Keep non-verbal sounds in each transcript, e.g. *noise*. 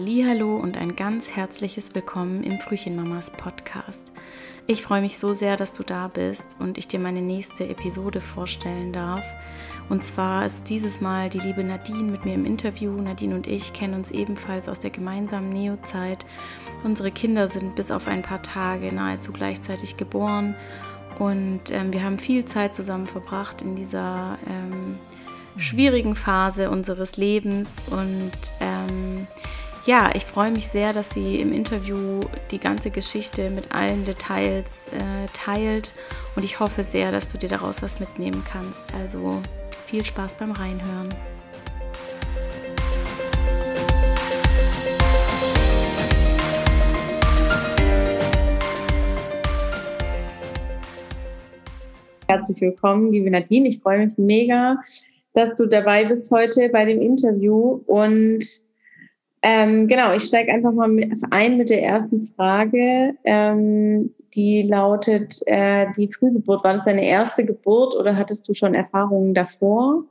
Hallo und ein ganz herzliches Willkommen im Frühchenmamas Podcast. Ich freue mich so sehr, dass du da bist und ich dir meine nächste Episode vorstellen darf. Und zwar ist dieses Mal die liebe Nadine mit mir im Interview. Nadine und ich kennen uns ebenfalls aus der gemeinsamen Neo-Zeit. Unsere Kinder sind bis auf ein paar Tage nahezu gleichzeitig geboren und ähm, wir haben viel Zeit zusammen verbracht in dieser ähm, schwierigen Phase unseres Lebens und ähm, ja, ich freue mich sehr, dass sie im Interview die ganze Geschichte mit allen Details äh, teilt und ich hoffe sehr, dass du dir daraus was mitnehmen kannst. Also viel Spaß beim Reinhören. Herzlich willkommen, liebe Nadine. Ich freue mich mega, dass du dabei bist heute bei dem Interview und ähm, genau, ich steige einfach mal mit, ein mit der ersten Frage. Ähm, die lautet, äh, die Frühgeburt, war das deine erste Geburt oder hattest du schon Erfahrungen davor?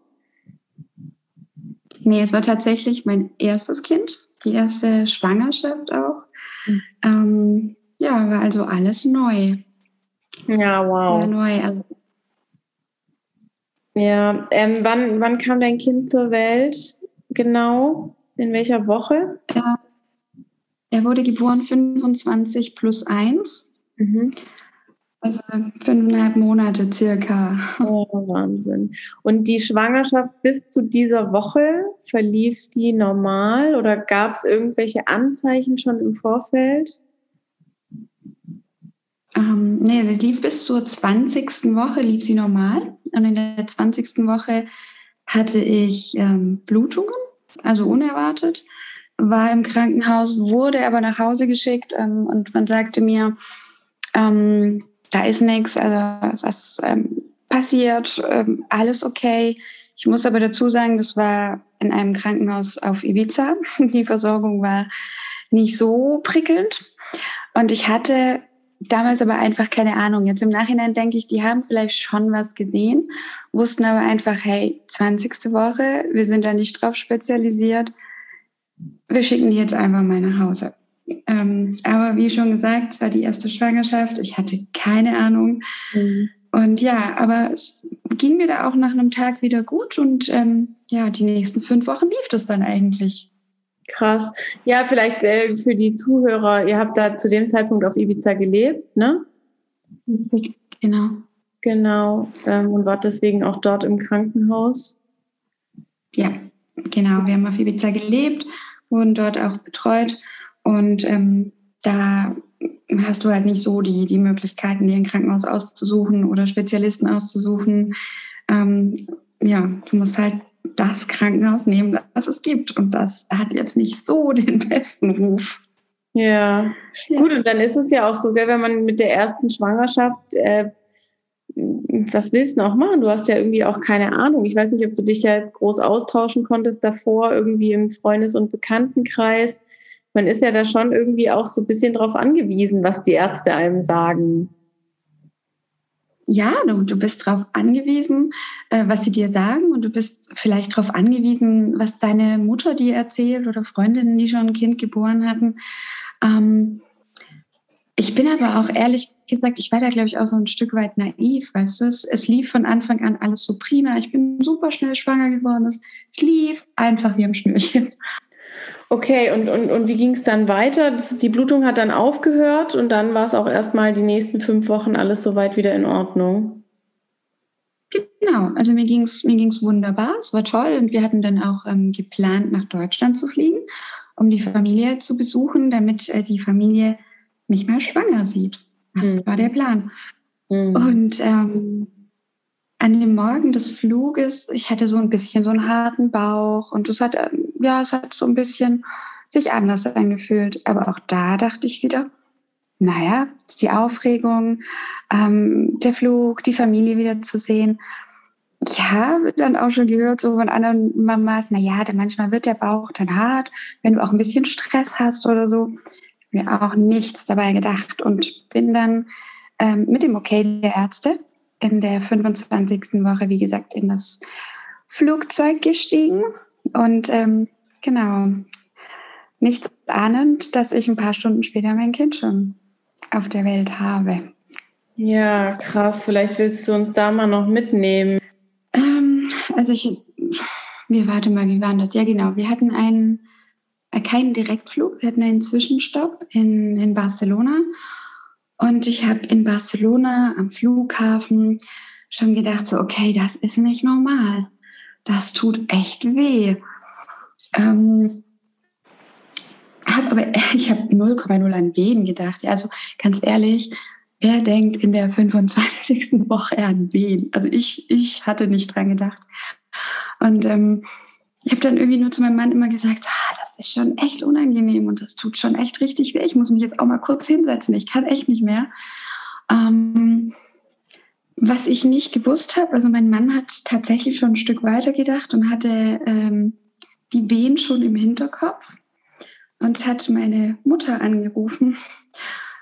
Nee, es war tatsächlich mein erstes Kind, die erste Schwangerschaft auch. Mhm. Ähm, ja, war also alles neu. Ja, wow. Sehr neu. Also, ja, ähm, wann, wann kam dein Kind zur Welt genau? In welcher Woche? Er, er wurde geboren 25 plus 1. Mhm. Also fünfeinhalb Monate circa. Oh, Wahnsinn. Und die Schwangerschaft bis zu dieser Woche, verlief die normal oder gab es irgendwelche Anzeichen schon im Vorfeld? Ähm, nee, sie lief bis zur 20. Woche, lief sie normal. Und in der 20. Woche hatte ich ähm, Blutungen also unerwartet, war im Krankenhaus, wurde aber nach Hause geschickt ähm, und man sagte mir, ähm, da ist nichts, also ist ähm, passiert, ähm, alles okay. Ich muss aber dazu sagen, das war in einem Krankenhaus auf Ibiza. *laughs* Die Versorgung war nicht so prickelnd. Und ich hatte damals aber einfach keine Ahnung. Jetzt im Nachhinein denke ich, die haben vielleicht schon was gesehen, wussten aber einfach, hey, 20. Woche, wir sind da nicht drauf spezialisiert. Wir schicken die jetzt einfach mal nach Hause. Ähm, aber wie schon gesagt, es war die erste Schwangerschaft. Ich hatte keine Ahnung. Mhm. Und ja, aber es ging mir da auch nach einem Tag wieder gut und ähm, ja, die nächsten fünf Wochen lief das dann eigentlich. Krass. Ja, vielleicht äh, für die Zuhörer, ihr habt da zu dem Zeitpunkt auf Ibiza gelebt, ne? Genau. Genau. Ähm, und wart deswegen auch dort im Krankenhaus? Ja, genau. Wir haben auf Ibiza gelebt, wurden dort auch betreut. Und ähm, da hast du halt nicht so die, die Möglichkeiten, dir ein Krankenhaus auszusuchen oder Spezialisten auszusuchen. Ähm, ja, du musst halt das Krankenhaus nehmen, das es gibt. Und das hat jetzt nicht so *laughs* den besten Ruf. Ja, ja. gut, und dann ist es ja auch so, wenn man mit der ersten Schwangerschaft, äh, was willst du noch machen? Du hast ja irgendwie auch keine Ahnung. Ich weiß nicht, ob du dich ja jetzt groß austauschen konntest davor, irgendwie im Freundes- und Bekanntenkreis. Man ist ja da schon irgendwie auch so ein bisschen drauf angewiesen, was die Ärzte einem sagen ja, du, du bist darauf angewiesen, äh, was sie dir sagen und du bist vielleicht darauf angewiesen, was deine Mutter dir erzählt oder Freundinnen, die schon ein Kind geboren hatten. Ähm, ich bin aber auch ehrlich gesagt, ich war da, glaube ich, auch so ein Stück weit naiv, weißt du, es, es lief von Anfang an alles so prima. Ich bin super schnell schwanger geworden. Es, es lief einfach wie am Schnürchen. Okay, und, und, und wie ging es dann weiter? Das, die Blutung hat dann aufgehört und dann war es auch erstmal die nächsten fünf Wochen alles soweit wieder in Ordnung. Genau, also mir ging es mir ging's wunderbar, es war toll und wir hatten dann auch ähm, geplant, nach Deutschland zu fliegen, um die Familie zu besuchen, damit äh, die Familie mich mal schwanger sieht. Das mhm. war der Plan. Mhm. Und ähm, an dem Morgen des Fluges, ich hatte so ein bisschen so einen harten Bauch und es hat, ähm, ja, es hat so ein bisschen sich anders angefühlt. Aber auch da dachte ich wieder, naja, die Aufregung, ähm, der Flug, die Familie wieder zu sehen. Ich habe dann auch schon gehört, so von anderen Mamas, naja, manchmal wird der Bauch dann hart, wenn du auch ein bisschen Stress hast oder so. Mir auch nichts dabei gedacht und bin dann ähm, mit dem Okay der Ärzte in der 25. Woche, wie gesagt, in das Flugzeug gestiegen. Und ähm, genau, nichts ahnend, dass ich ein paar Stunden später mein Kind schon auf der Welt habe. Ja, krass. Vielleicht willst du uns da mal noch mitnehmen. Ähm, also ich, wir warte mal, wie waren das? Ja, genau. Wir hatten einen, äh, keinen Direktflug, wir hatten einen Zwischenstopp in, in Barcelona. Und ich habe in Barcelona am Flughafen schon gedacht, so, okay, das ist nicht normal. Das tut echt weh. Ähm, hab aber *laughs* ich habe 0,0 an Wehen gedacht. Also ganz ehrlich, wer denkt in der 25. *laughs* Woche an Wehen? Also ich, ich hatte nicht dran gedacht. Und ähm, ich habe dann irgendwie nur zu meinem Mann immer gesagt, ah, das ist schon echt unangenehm und das tut schon echt richtig weh. Ich muss mich jetzt auch mal kurz hinsetzen. Ich kann echt nicht mehr. Ähm, was ich nicht gewusst habe, also mein Mann hat tatsächlich schon ein Stück weiter gedacht und hatte ähm, die Wehen schon im Hinterkopf und hat meine Mutter angerufen.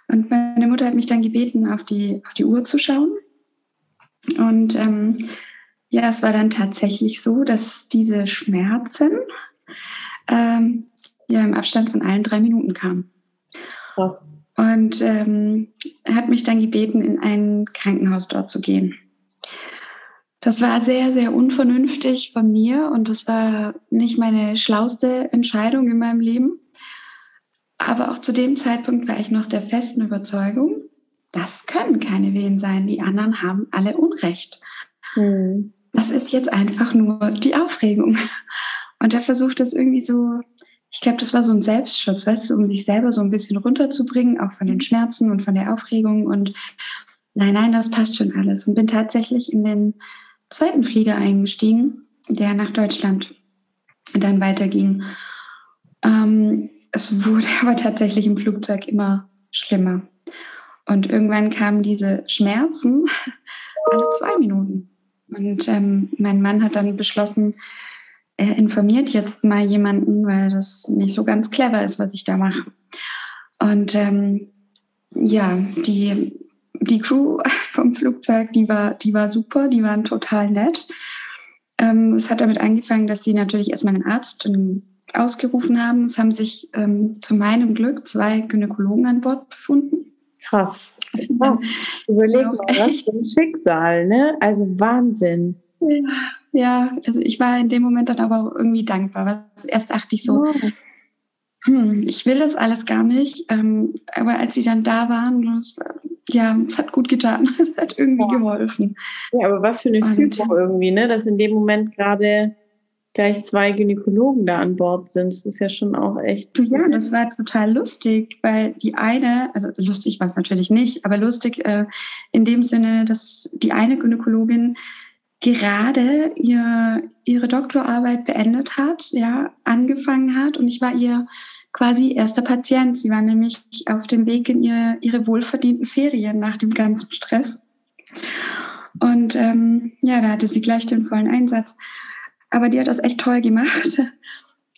Und meine Mutter hat mich dann gebeten, auf die, auf die Uhr zu schauen. Und ähm, ja, es war dann tatsächlich so, dass diese Schmerzen ähm, ja im Abstand von allen drei Minuten kamen. Krass. Und ähm, er hat mich dann gebeten, in ein Krankenhaus dort zu gehen. Das war sehr, sehr unvernünftig von mir und das war nicht meine schlauste Entscheidung in meinem Leben. Aber auch zu dem Zeitpunkt war ich noch der festen Überzeugung, das können keine Wehen sein. Die anderen haben alle Unrecht. Hm. Das ist jetzt einfach nur die Aufregung. Und er versucht das irgendwie so, ich glaube, das war so ein Selbstschutz, weißt du, um sich selber so ein bisschen runterzubringen, auch von den Schmerzen und von der Aufregung. Und nein, nein, das passt schon alles. Und bin tatsächlich in den zweiten Flieger eingestiegen, der nach Deutschland dann weiterging. Ähm, es wurde *laughs* aber tatsächlich im Flugzeug immer schlimmer. Und irgendwann kamen diese Schmerzen *laughs* alle zwei Minuten. Und ähm, mein Mann hat dann beschlossen, informiert jetzt mal jemanden, weil das nicht so ganz clever ist, was ich da mache. Und ähm, ja, die, die Crew *laughs* vom Flugzeug, die war, die war super, die waren total nett. Ähm, es hat damit angefangen, dass sie natürlich erstmal einen Arzt ausgerufen haben. Es haben sich ähm, zu meinem Glück zwei Gynäkologen an Bord befunden. Krass. Oh, überleg mal, was für ein Schicksal, ne? Also Wahnsinn. Ja, ja, also ich war in dem Moment dann aber irgendwie dankbar. Erst dachte ich so, oh. hm, ich will das alles gar nicht. Ähm, aber als sie dann da waren, das, ja, es hat gut getan. *laughs* Es hat irgendwie ja. geholfen. Ja, aber was für eine Fügung irgendwie, ne? Dass in dem Moment gerade gleich zwei Gynäkologen da an Bord sind. Das ist ja schon auch echt. Ja, das war total lustig, weil die eine, also lustig war es natürlich nicht, aber lustig äh, in dem Sinne, dass die eine Gynäkologin gerade ihr, ihre Doktorarbeit beendet hat, ja, angefangen hat und ich war ihr quasi erster Patient. Sie war nämlich auf dem Weg in ihr, ihre wohlverdienten Ferien nach dem ganzen Stress. Und ähm, ja, da hatte sie gleich den vollen Einsatz. Aber die hat das echt toll gemacht. *laughs*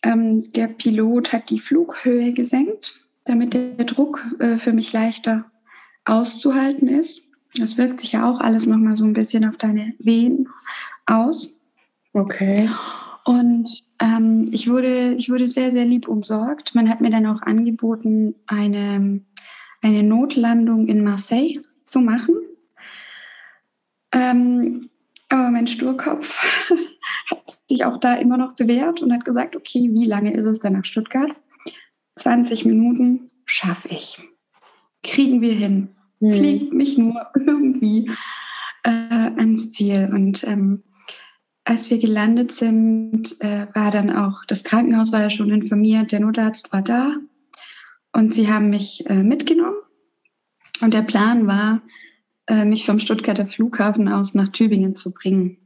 Ähm, der Pilot hat die Flughöhe gesenkt, damit der Druck äh, für mich leichter auszuhalten ist. Das wirkt sich ja auch alles nochmal so ein bisschen auf deine Wehen aus. Okay. Und ähm, ich, wurde, ich wurde sehr, sehr lieb umsorgt. Man hat mir dann auch angeboten, eine, eine Notlandung in Marseille zu machen. Ähm, aber mein Sturkopf *laughs* hat sich auch da immer noch bewährt und hat gesagt, okay, wie lange ist es denn nach Stuttgart? 20 Minuten schaffe ich. Kriegen wir hin. Hm. Fliegt mich nur *laughs* irgendwie äh, ans Ziel. Und ähm, als wir gelandet sind, äh, war dann auch, das Krankenhaus war ja schon informiert, der Notarzt war da und sie haben mich äh, mitgenommen. Und der Plan war, äh, mich vom Stuttgarter Flughafen aus nach Tübingen zu bringen.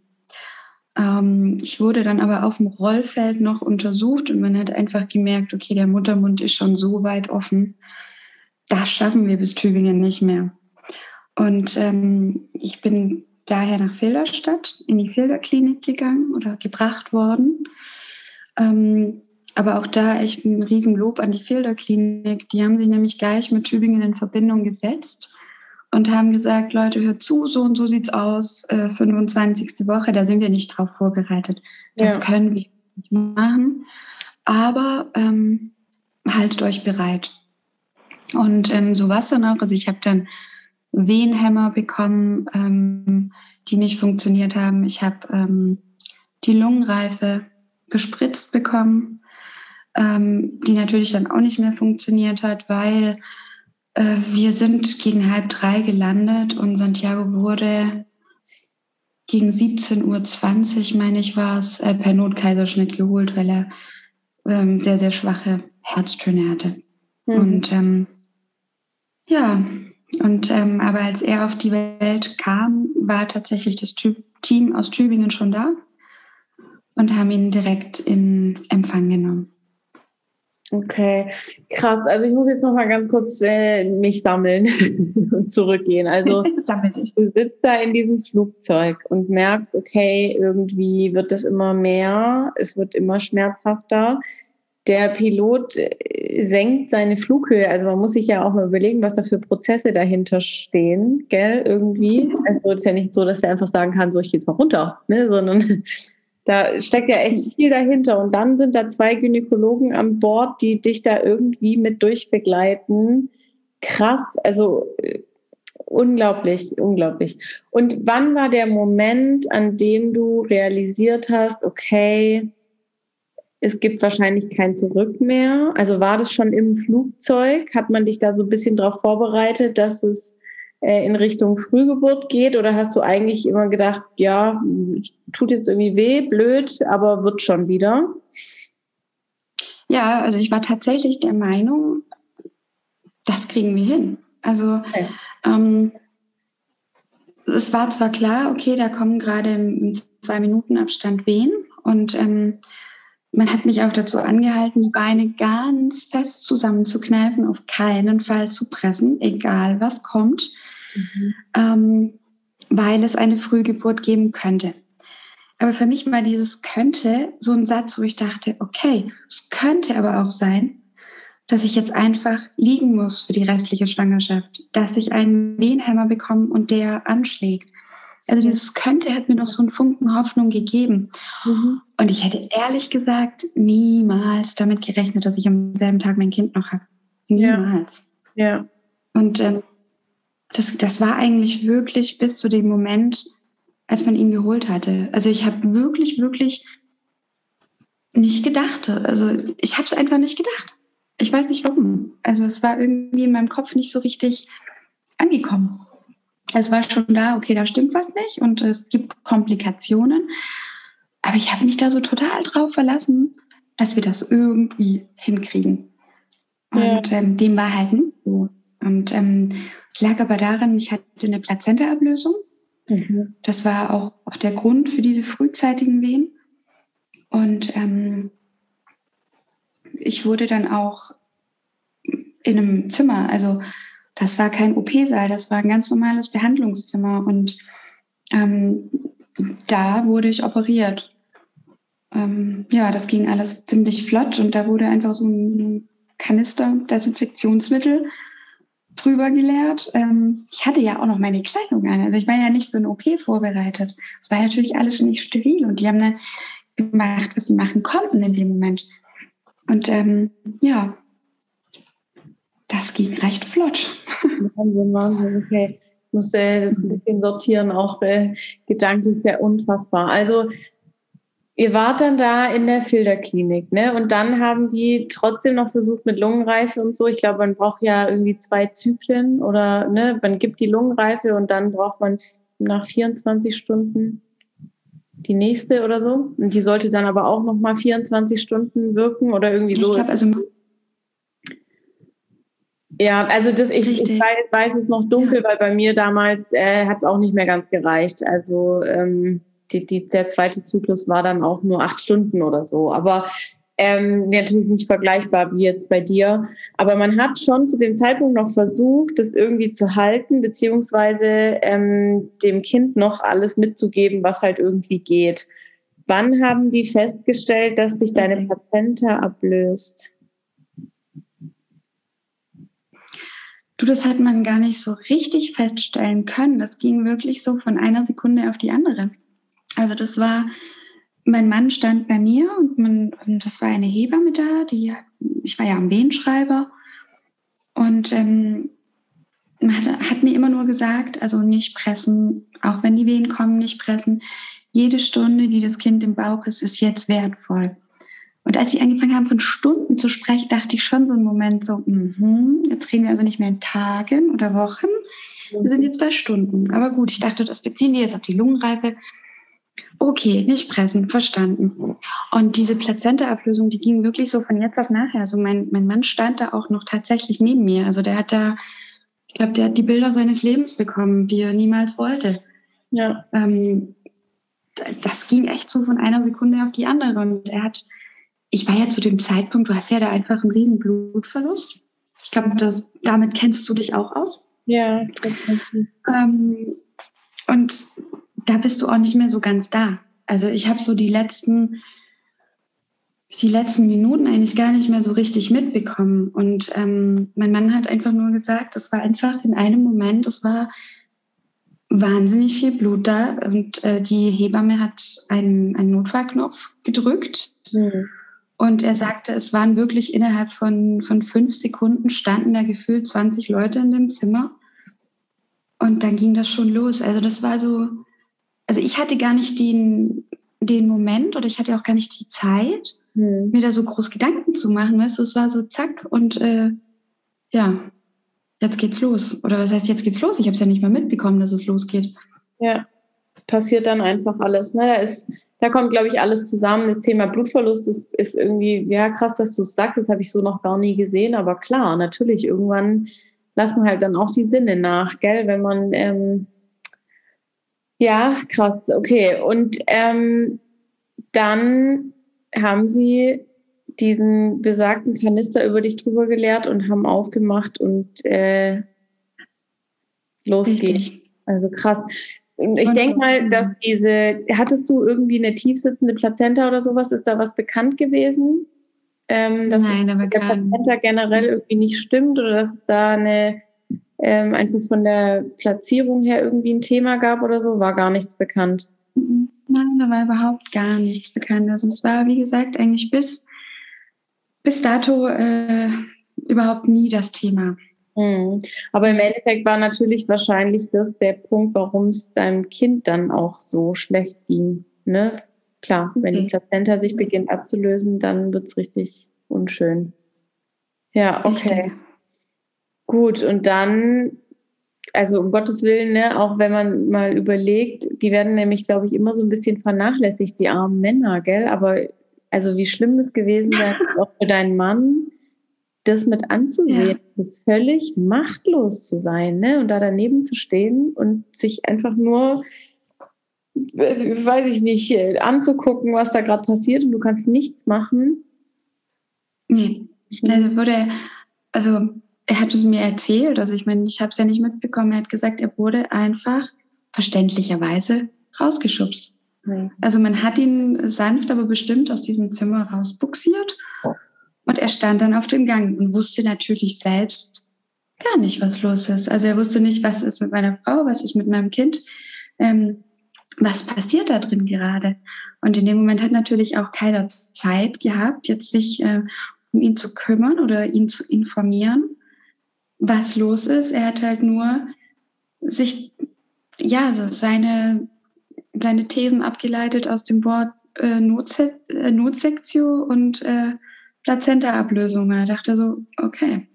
Ähm, ich wurde dann aber auf dem Rollfeld noch untersucht und man hat einfach gemerkt, okay, der Muttermund ist schon so weit offen, das schaffen wir bis Tübingen nicht mehr. Und ähm, ich bin daher nach Filderstadt in die Filderklinik gegangen oder gebracht worden. Ähm, aber auch da echt ein Riesenlob an die Filderklinik. Die haben sich nämlich gleich mit Tübingen in Verbindung gesetzt und haben gesagt, Leute, hört zu, so und so sieht's aus, äh, 25. Woche, da sind wir nicht drauf vorbereitet. Das ja. können wir nicht machen. Aber ähm, haltet euch bereit. Und ähm, so war es dann auch. Also ich habe dann Wehenhämmer bekommen, ähm, die nicht funktioniert haben. Ich habe ähm, die Lungenreife gespritzt bekommen, ähm, die natürlich dann auch nicht mehr funktioniert hat, weil äh, wir sind gegen halb drei gelandet und Santiago wurde gegen 17.20 Uhr, meine ich, war es, äh, per Notkaiserschnitt geholt, weil er ähm, sehr, sehr schwache Herztöne hatte. Mhm. Und ähm, ja, und ähm, aber als er auf die Welt kam, war tatsächlich das Team aus Tübingen schon da und haben ihn direkt in Empfang genommen. Okay, krass. Also ich muss jetzt noch mal ganz kurz äh, mich sammeln *laughs* und zurückgehen. Also *laughs* du sitzt da in diesem Flugzeug und merkst, okay, irgendwie wird das immer mehr, es wird immer schmerzhafter. Der Pilot äh, senkt seine Flughöhe. Also man muss sich ja auch mal überlegen, was da für Prozesse dahinter stehen, gell? Irgendwie. *laughs* Also es ist ja nicht so, dass er einfach sagen kann, so ich gehe jetzt mal runter, ne? sondern *laughs* da steckt ja echt viel dahinter. Und dann sind da zwei Gynäkologen an Bord, die dich da irgendwie mit durchbegleiten. Krass, also äh, unglaublich, unglaublich. Und wann war der Moment, an dem du realisiert hast, okay, es gibt wahrscheinlich kein Zurück mehr? Also war das schon im Flugzeug? Hat man dich da so ein bisschen darauf vorbereitet, dass es äh, in Richtung Frühgeburt geht? Oder hast du eigentlich immer gedacht, ja, tut jetzt irgendwie weh, blöd, aber wird schon wieder? Ja, also ich war tatsächlich der Meinung, das kriegen wir hin. Also okay. ähm, es war zwar klar, okay, da kommen gerade im zwei Minuten Abstand Wehen und ähm, man hat mich auch dazu angehalten, die Beine ganz fest zusammenzukneifen, auf keinen Fall zu pressen, egal was kommt mhm. ähm, weil es eine Frühgeburt geben könnte. Aber für mich war dieses könnte so ein Satz, wo ich dachte, okay, es könnte aber auch sein, dass ich jetzt einfach liegen muss für die restliche Schwangerschaft, dass ich einen Wehenhämmer bekomme und der anschlägt. Also dieses könnte hat mir noch so einen Funken Hoffnung gegeben. Mhm. Und ich hätte ehrlich gesagt niemals damit gerechnet, dass ich am selben Tag mein Kind noch habe. Niemals. Ja. ja. Und ähm, das, das war eigentlich wirklich bis zu dem Moment, als man ihn geholt hatte. Also ich habe wirklich, wirklich nicht gedacht. Also ich habe es einfach nicht gedacht. Ich weiß nicht warum. Also es war irgendwie in meinem Kopf nicht so richtig angekommen. Es war schon da, okay, da stimmt was nicht und es gibt Komplikationen. Aber ich habe mich da so total drauf verlassen, dass wir das irgendwie hinkriegen. Und ja. ähm, dem war halt nicht so. Und ähm, es lag aber daran, ich hatte eine Plazentaablösung. Mhm. Das war auch, auch der Grund für diese frühzeitigen Wehen. Und ähm, ich wurde dann auch in einem Zimmer, also das war kein OP-Saal, das war ein ganz normales Behandlungszimmer. Und ähm, da wurde ich operiert. Ähm, ja, das ging alles ziemlich flott und da wurde einfach so ein Kanister Desinfektionsmittel drüber gelehrt. Ähm, ich hatte ja auch noch meine Kleidung an. Also ich war ja nicht für eine OP vorbereitet. Es war natürlich alles nicht steril und die haben dann gemacht, was sie machen konnten in dem Moment. Und ähm, ja, das ging recht flott. Wahnsinn, Wahnsinn, okay. Ich musste das ein bisschen sortieren, auch äh, gedanklich sehr unfassbar. Also Ihr wart dann da in der Filterklinik, ne? Und dann haben die trotzdem noch versucht mit Lungenreife und so. Ich glaube, man braucht ja irgendwie zwei Zyklen oder ne, man gibt die Lungenreife und dann braucht man nach 24 Stunden die nächste oder so. Und die sollte dann aber auch noch mal 24 Stunden wirken oder irgendwie so. Ich glaube, also ja, also das, ich, ich weiß, weiß, es noch dunkel, weil bei mir damals äh, hat es auch nicht mehr ganz gereicht. Also ähm, die, die, der zweite Zyklus war dann auch nur acht Stunden oder so. Aber ähm, natürlich nicht vergleichbar wie jetzt bei dir. Aber man hat schon zu dem Zeitpunkt noch versucht, das irgendwie zu halten, beziehungsweise ähm, dem Kind noch alles mitzugeben, was halt irgendwie geht. Wann haben die festgestellt, dass sich deine Plazenta ablöst? Du, das hat man gar nicht so richtig feststellen können. Das ging wirklich so von einer Sekunde auf die andere. Also das war, mein Mann stand bei mir und, man, und das war eine Hebamme da, die ich war ja am Wehenschreiber und ähm, hat, hat, mir immer nur gesagt, also nicht pressen, auch wenn die Wehen kommen, nicht pressen. Jede Stunde, die das Kind im Bauch ist, ist jetzt wertvoll. Und als sie angefangen haben, von Stunden zu sprechen, dachte ich schon so einen Moment so, mm jetzt reden wir also nicht mehr in Tagen oder Wochen, wir sind jetzt bei Stunden. Aber gut, ich dachte, das beziehen die jetzt auf die Lungenreife. Okay, nicht pressen, verstanden. Und diese Plazenta-Ablösung, die ging wirklich so von jetzt auf nachher. Also mein, mein Mann stand da auch noch tatsächlich neben mir. Also der hat da, ich glaube, der hat die Bilder seines Lebens bekommen, die er niemals wollte. Ja. Ähm, das ging echt so von einer Sekunde auf die andere. Und er hat, ich war ja zu dem Zeitpunkt, du hast ja da einfach einen riesen Blutverlust. Ich glaube, damit kennst du dich auch aus. Ja. Ähm, und da bist du auch nicht mehr so ganz da. Also ich habe so die letzten, die letzten Minuten eigentlich gar nicht mehr so richtig mitbekommen. Und ähm, mein Mann hat einfach nur gesagt, es war einfach in einem Moment, es war wahnsinnig viel Blut da und äh, die Hebamme hat einen, einen Notfallknopf gedrückt. Mhm. Und er sagte, es waren wirklich innerhalb von, von fünf Sekunden standen da gefühlt 20 Leute in dem Zimmer. Und dann ging das schon los. Also das war so, also ich hatte gar nicht den, den Moment oder ich hatte auch gar nicht die Zeit, hm. mir da so groß Gedanken zu machen. Weißt du, es war so zack und äh, ja, jetzt geht's los. Oder was heißt, jetzt geht's los? Ich habe es ja nicht mal mitbekommen, dass es losgeht. Ja, es passiert dann einfach alles. Ne? Da, ist, da kommt, glaube ich, alles zusammen. Das Thema Blutverlust ist, ist irgendwie, ja, krass, dass du es sagst. Das habe ich so noch gar nie gesehen. Aber klar, natürlich, irgendwann lassen halt dann auch die Sinne nach, gell? Wenn man, ähm, ja, krass, okay. Und ähm, dann haben sie diesen besagten Kanister über dich drüber geleert und haben aufgemacht und äh, losgeht. Also krass. Ich denke mal, dass diese, hattest du irgendwie eine tiefsitzende Plazenta oder sowas? Ist da was bekannt gewesen? ähm, dass Nein, aber der Plazenta generell irgendwie nicht stimmt oder dass es da eine ähm, einfach von der Platzierung her irgendwie ein Thema gab oder so, war gar nichts bekannt. Mhm. Nein, da war überhaupt gar nichts bekannt. Also es war, wie gesagt, eigentlich bis, bis dato äh, überhaupt nie das Thema. Mhm. Aber im Endeffekt war natürlich wahrscheinlich das der Punkt, warum es deinem Kind dann auch so schlecht ging. Ne? Klar, wenn die Plazenta sich beginnt abzulösen, dann wird es richtig unschön. Ja, okay. Richtig. Gut, und dann, also um Gottes Willen, ne, auch wenn man mal überlegt, die werden nämlich, glaube ich, immer so ein bisschen vernachlässigt, die armen Männer, gell? Aber also wie schlimm es gewesen wäre, *laughs* auch für deinen Mann, das mit anzusehen, ja. völlig machtlos zu sein, ne? Und da daneben zu stehen und sich einfach nur weiß ich nicht, anzugucken, was da gerade passiert und du kannst nichts machen. Nee. Also wurde, also er hat es mir erzählt, also ich meine, ich habe es ja nicht mitbekommen, er hat gesagt, er wurde einfach verständlicherweise rausgeschubst. Mhm. Also man hat ihn sanft, aber bestimmt aus diesem Zimmer rausbuxiert und er stand dann auf dem Gang und wusste natürlich selbst gar nicht, was los ist. Also er wusste nicht, was ist mit meiner Frau, was ist mit meinem Kind. Ähm, was passiert da drin gerade? Und in dem Moment hat natürlich auch keiner Zeit gehabt, jetzt sich äh, um ihn zu kümmern oder ihn zu informieren, was los ist. Er hat halt nur sich, ja, seine, seine Thesen abgeleitet aus dem Wort äh, Notse äh, Notsektio und äh, Plazenta-Ablösung. Er dachte so, okay.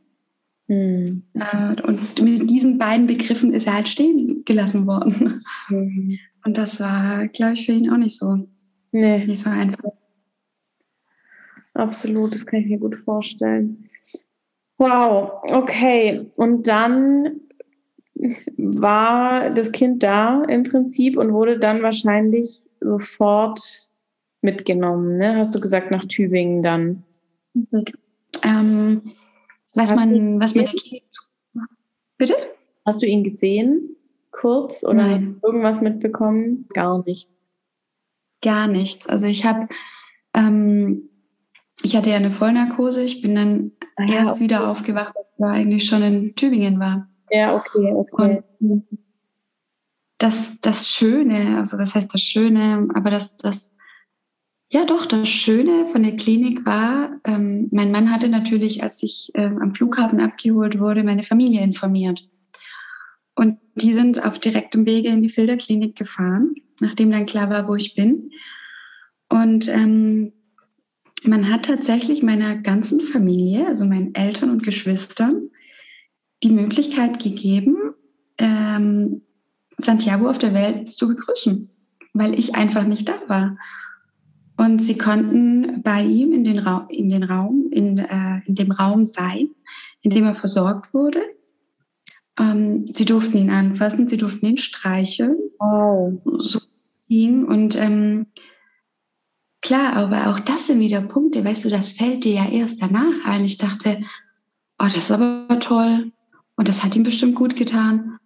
Hm. Äh, und mit diesen beiden Begriffen ist er halt stehen gelassen worden. Hm. Und das war, glaube ich, für ihn auch nicht so. Nee. Nicht so einfach. Absolut, das kann ich mir gut vorstellen. Wow, okay. Und dann war das Kind da im Prinzip und wurde dann wahrscheinlich sofort mitgenommen. Ne? Hast du gesagt, nach Tübingen dann? Ähm, was Hast man, was man. Bitte? Hast du ihn gesehen? kurz oder Nein. irgendwas mitbekommen? Gar nichts. Gar nichts. Also ich habe, ähm, ich hatte ja eine Vollnarkose. Ich bin dann ah, ja, erst okay. wieder aufgewacht, als ich eigentlich schon in Tübingen war. Ja, okay, okay. Und das, das Schöne, also was heißt das Schöne, aber das, das, Ja, doch, das Schöne von der Klinik war, ähm, mein Mann hatte natürlich, als ich äh, am Flughafen abgeholt wurde, meine Familie informiert. Und die sind auf direktem Wege in die Filterklinik gefahren, nachdem dann klar war, wo ich bin. Und ähm, man hat tatsächlich meiner ganzen Familie, also meinen Eltern und Geschwistern, die Möglichkeit gegeben, ähm, Santiago auf der Welt zu begrüßen, weil ich einfach nicht da war. Und sie konnten bei ihm in den, Ra in den Raum, in, äh, in dem Raum sein, in dem er versorgt wurde. Ähm, sie durften ihn anfassen, sie durften ihn streicheln. Wow. So ging. Und ähm, klar, aber auch das sind wieder Punkte, weißt du, das fällt dir ja erst danach ein. Ich dachte, oh, das ist aber toll. Und das hat ihm bestimmt gut getan.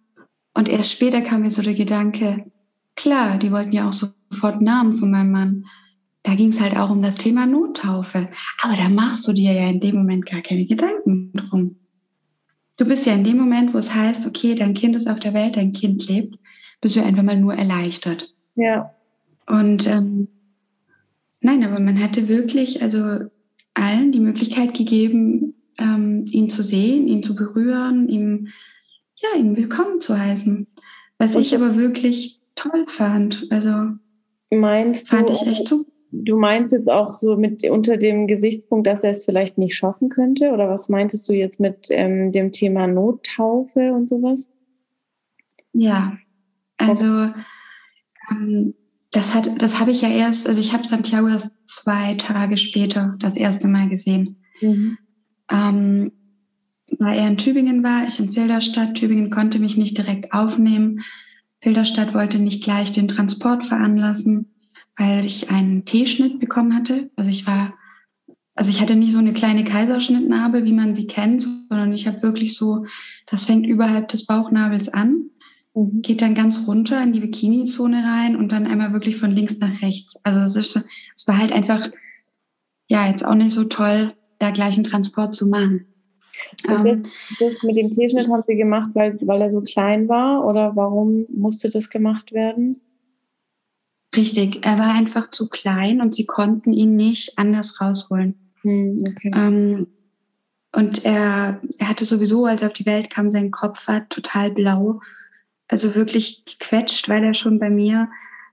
Und erst später kam mir so der Gedanke, klar, die wollten ja auch sofort Namen von meinem Mann da ging es halt auch um das Thema Nottaufe. Aber da machst du dir ja in dem Moment gar keine Gedanken drum. Du bist ja in dem Moment, wo es heißt, okay, dein Kind ist auf der Welt, dein Kind lebt, bist du einfach mal nur erleichtert. Ja. Und ähm, nein, aber man hatte wirklich also allen die Möglichkeit gegeben, ähm, ihn zu sehen, ihn zu berühren, ihm ja, ihn willkommen zu heißen. Was ich aber wirklich toll fand. Also meinst fand du, ich echt super du meinst jetzt auch so mit unter dem Gesichtspunkt, dass er es vielleicht nicht schaffen könnte? Oder was meintest du jetzt mit ähm, dem Thema Nottaufe und sowas? Ja, also ähm, das hat, das habe ich ja erst, also ich habe Santiago erst zwei Tage später das erste Mal gesehen. Mhm. Ähm, weil er in Tübingen war, ich in Filderstadt. Tübingen konnte mich nicht direkt aufnehmen. Filderstadt wollte nicht gleich den Transport veranlassen weil ich einen T-Schnitt bekommen hatte. Also ich war, also ich hatte nicht so eine kleine Kaiserschnittnarbe, wie man sie kennt, sondern ich habe wirklich so, das fängt überhalb des Bauchnabels an, mhm. geht dann ganz runter in die Bikini-Zone rein und dann einmal wirklich von links nach rechts. Also es ist, es war halt einfach, ja, jetzt auch nicht so toll, da gleich einen Transport zu machen. Ähm, das, das mit dem T-Schnitt haben Sie gemacht, weil, weil er so klein war oder warum musste das gemacht werden? Richtig, er war einfach zu klein und sie konnten ihn nicht anders rausholen. Hm, okay. ähm, und er, er hatte sowieso, als er auf die Welt kam, sein Kopf war total blau. Also wirklich gequetscht, weil er schon bei mir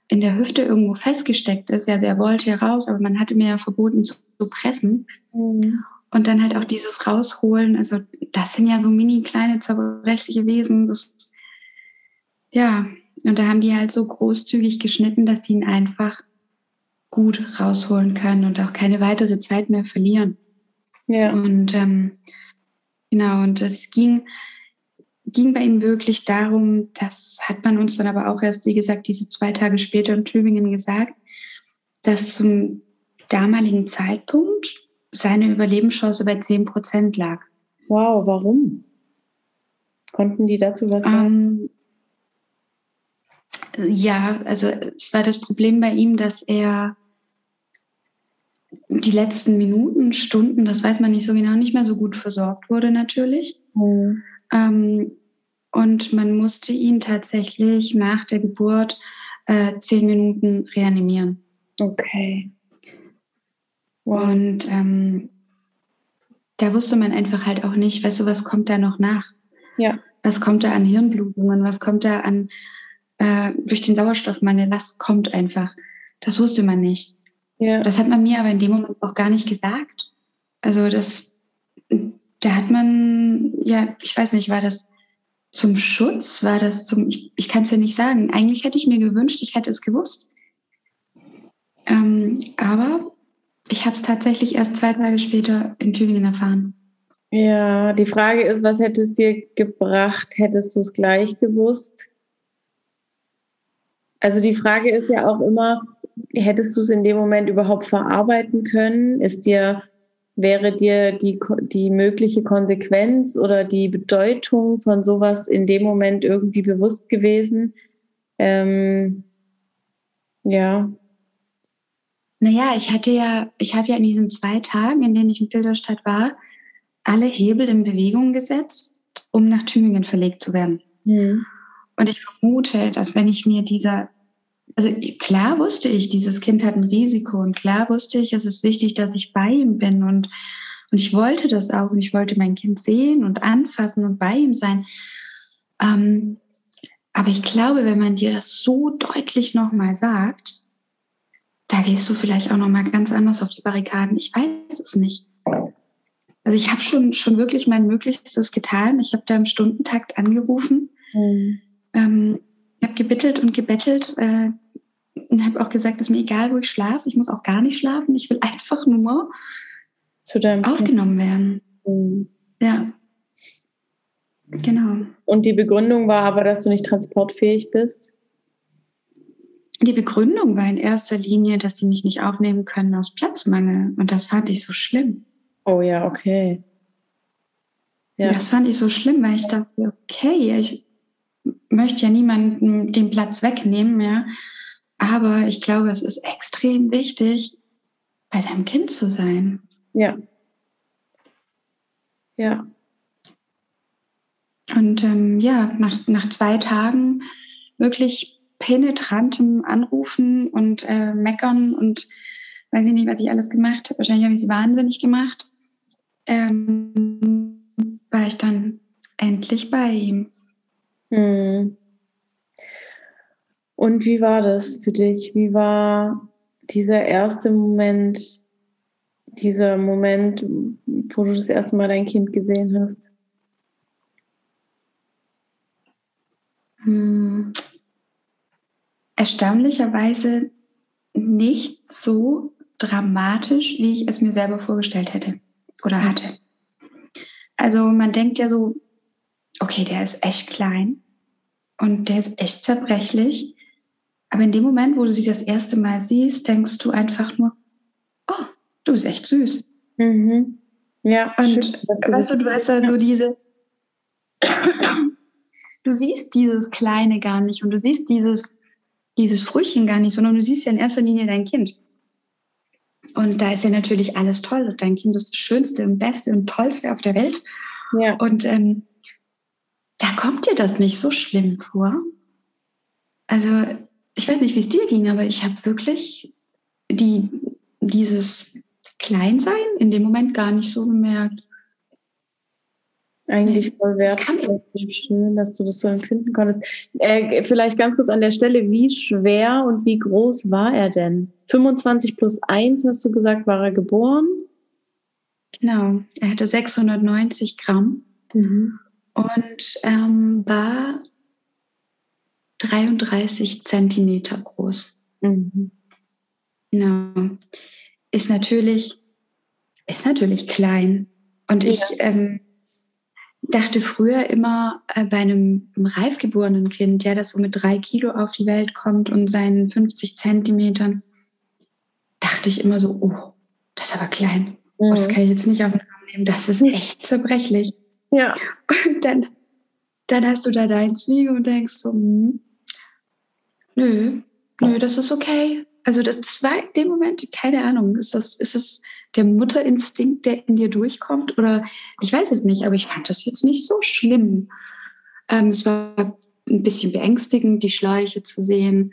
in der Hüfte irgendwo festgesteckt ist. Also er wollte ja raus, aber man hatte mir ja verboten zu, zu pressen. Mhm. Und dann halt auch dieses Rausholen. Also das sind ja so mini kleine zerbrechliche Wesen. Das, ja, und da haben die halt so großzügig geschnitten, dass sie ihn einfach gut rausholen können und auch keine weitere Zeit mehr verlieren. Ja. Und ähm, genau, und es ging, ging bei ihm wirklich darum, das hat man uns dann aber auch erst, wie gesagt, diese zwei Tage später in Tübingen gesagt, dass zum damaligen Zeitpunkt seine Überlebenschance bei 10 Prozent lag. Wow, warum? Konnten die dazu was sagen? Ähm, ja, also es war das Problem bei ihm, dass er die letzten Minuten, Stunden, das weiß man nicht so genau, nicht mehr so gut versorgt wurde natürlich. Mhm. Ähm, und man musste ihn tatsächlich nach der Geburt äh, zehn Minuten reanimieren. Okay. Wow. Und ähm, da wusste man einfach halt auch nicht, weißt du, was kommt da noch nach? Ja. Was kommt da an Hirnblutungen? Was kommt da an äh, durch den Sauerstoffmangel, was kommt einfach. Das wusste man nicht. Ja. Das hat man mir aber in dem Moment auch gar nicht gesagt. Also das, da hat man, ja, ich weiß nicht, war das zum Schutz? War das zum, ich, ich kann es ja nicht sagen. Eigentlich hätte ich mir gewünscht, ich hätte es gewusst. Ähm, aber ich habe es tatsächlich erst zwei Tage später in Tübingen erfahren. Ja, die Frage ist, was hätte es dir gebracht, hättest du es gleich gewusst? Also die Frage ist ja auch immer, hättest du es in dem Moment überhaupt verarbeiten können? Ist dir, wäre dir die, die mögliche Konsequenz oder die Bedeutung von sowas in dem Moment irgendwie bewusst gewesen? Ähm, ja. Naja, ich hatte ja, ich habe ja in diesen zwei Tagen, in denen ich in Filderstadt war, alle Hebel in Bewegung gesetzt, um nach Tübingen verlegt zu werden. Mhm. Und ich vermute, dass wenn ich mir dieser also klar wusste ich, dieses Kind hat ein Risiko und klar wusste ich, es ist wichtig, dass ich bei ihm bin und, und ich wollte das auch und ich wollte mein Kind sehen und anfassen und bei ihm sein. Ähm, aber ich glaube, wenn man dir das so deutlich nochmal sagt, da gehst du vielleicht auch nochmal ganz anders auf die Barrikaden. Ich weiß es nicht. Also ich habe schon, schon wirklich mein Möglichstes getan. Ich habe da im Stundentakt angerufen, mhm. Ähm, habe gebittelt und gebettelt äh, und habe auch gesagt, es ist mir egal, wo ich schlafe. Ich muss auch gar nicht schlafen. Ich will *laughs* einfach nur aufgenommen werden. Mhm. Ja. Genau. Und die Begründung war aber, dass du nicht transportfähig bist? Die Begründung war in erster Linie, dass sie mich nicht aufnehmen können aus Platzmangel. Und das fand ich so schlimm. Oh ja, okay. Ja. Das fand ich so schlimm, weil ich dachte, okay, ich möchte ja niemanden den Platz wegnehmen, ja. Aber ich glaube, es ist extrem wichtig, bei seinem Kind zu sein. Ja. Ja. Und ähm, ja, nach, nach zwei Tagen wirklich penetrantem Anrufen und äh, Meckern und weiß ich nicht, was ich alles gemacht habe. Wahrscheinlich habe ich sie wahnsinnig gemacht ähm, war ich dann endlich bei ihm. Hm. Und wie war das für dich? Wie war dieser erste Moment, dieser Moment, wo du das erste Mal dein Kind gesehen hast? Hm. Erstaunlicherweise nicht so dramatisch, wie ich es mir selber vorgestellt hätte oder hatte. Also man denkt ja so, okay, der ist echt klein und der ist echt zerbrechlich. Aber in dem Moment, wo du sie das erste Mal siehst, denkst du einfach nur, oh, du bist echt süß. Mhm. Ja. Und schön, weißt du, du hast da so diese, *coughs* du siehst dieses Kleine gar nicht und du siehst dieses, dieses Frühchen gar nicht, sondern du siehst ja in erster Linie dein Kind. Und da ist ja natürlich alles toll. Dein Kind ist das Schönste und Beste und Tollste auf der Welt. Ja. Und ähm, kommt dir das nicht so schlimm vor. Also, ich weiß nicht, wie es dir ging, aber ich habe wirklich die, dieses Kleinsein in dem Moment gar nicht so bemerkt. Eigentlich voll wertvoll. Schön, dass du das so empfinden konntest. Äh, vielleicht ganz kurz an der Stelle, wie schwer und wie groß war er denn? 25 plus 1, hast du gesagt, war er geboren? Genau, er hatte 690 Gramm mhm. Und ähm, war 33 Zentimeter groß. Mhm. Genau. Ist natürlich, ist natürlich klein. Und ja. ich ähm, dachte früher immer äh, bei einem, einem reif geborenen Kind, ja, das so mit drei Kilo auf die Welt kommt und seinen 50 Zentimetern, dachte ich immer so, oh, das ist aber klein. Mhm. Oh, das kann ich jetzt nicht auf den Arm nehmen. Das ist echt zerbrechlich. Ja. Und dann, dann hast du da deins liegen und denkst so, hm, nö, nö, das ist okay. Also das, das war in dem Moment, keine Ahnung, ist das, ist es der Mutterinstinkt, der in dir durchkommt? Oder ich weiß es nicht, aber ich fand das jetzt nicht so schlimm. Ähm, es war ein bisschen beängstigend, die Schläuche zu sehen,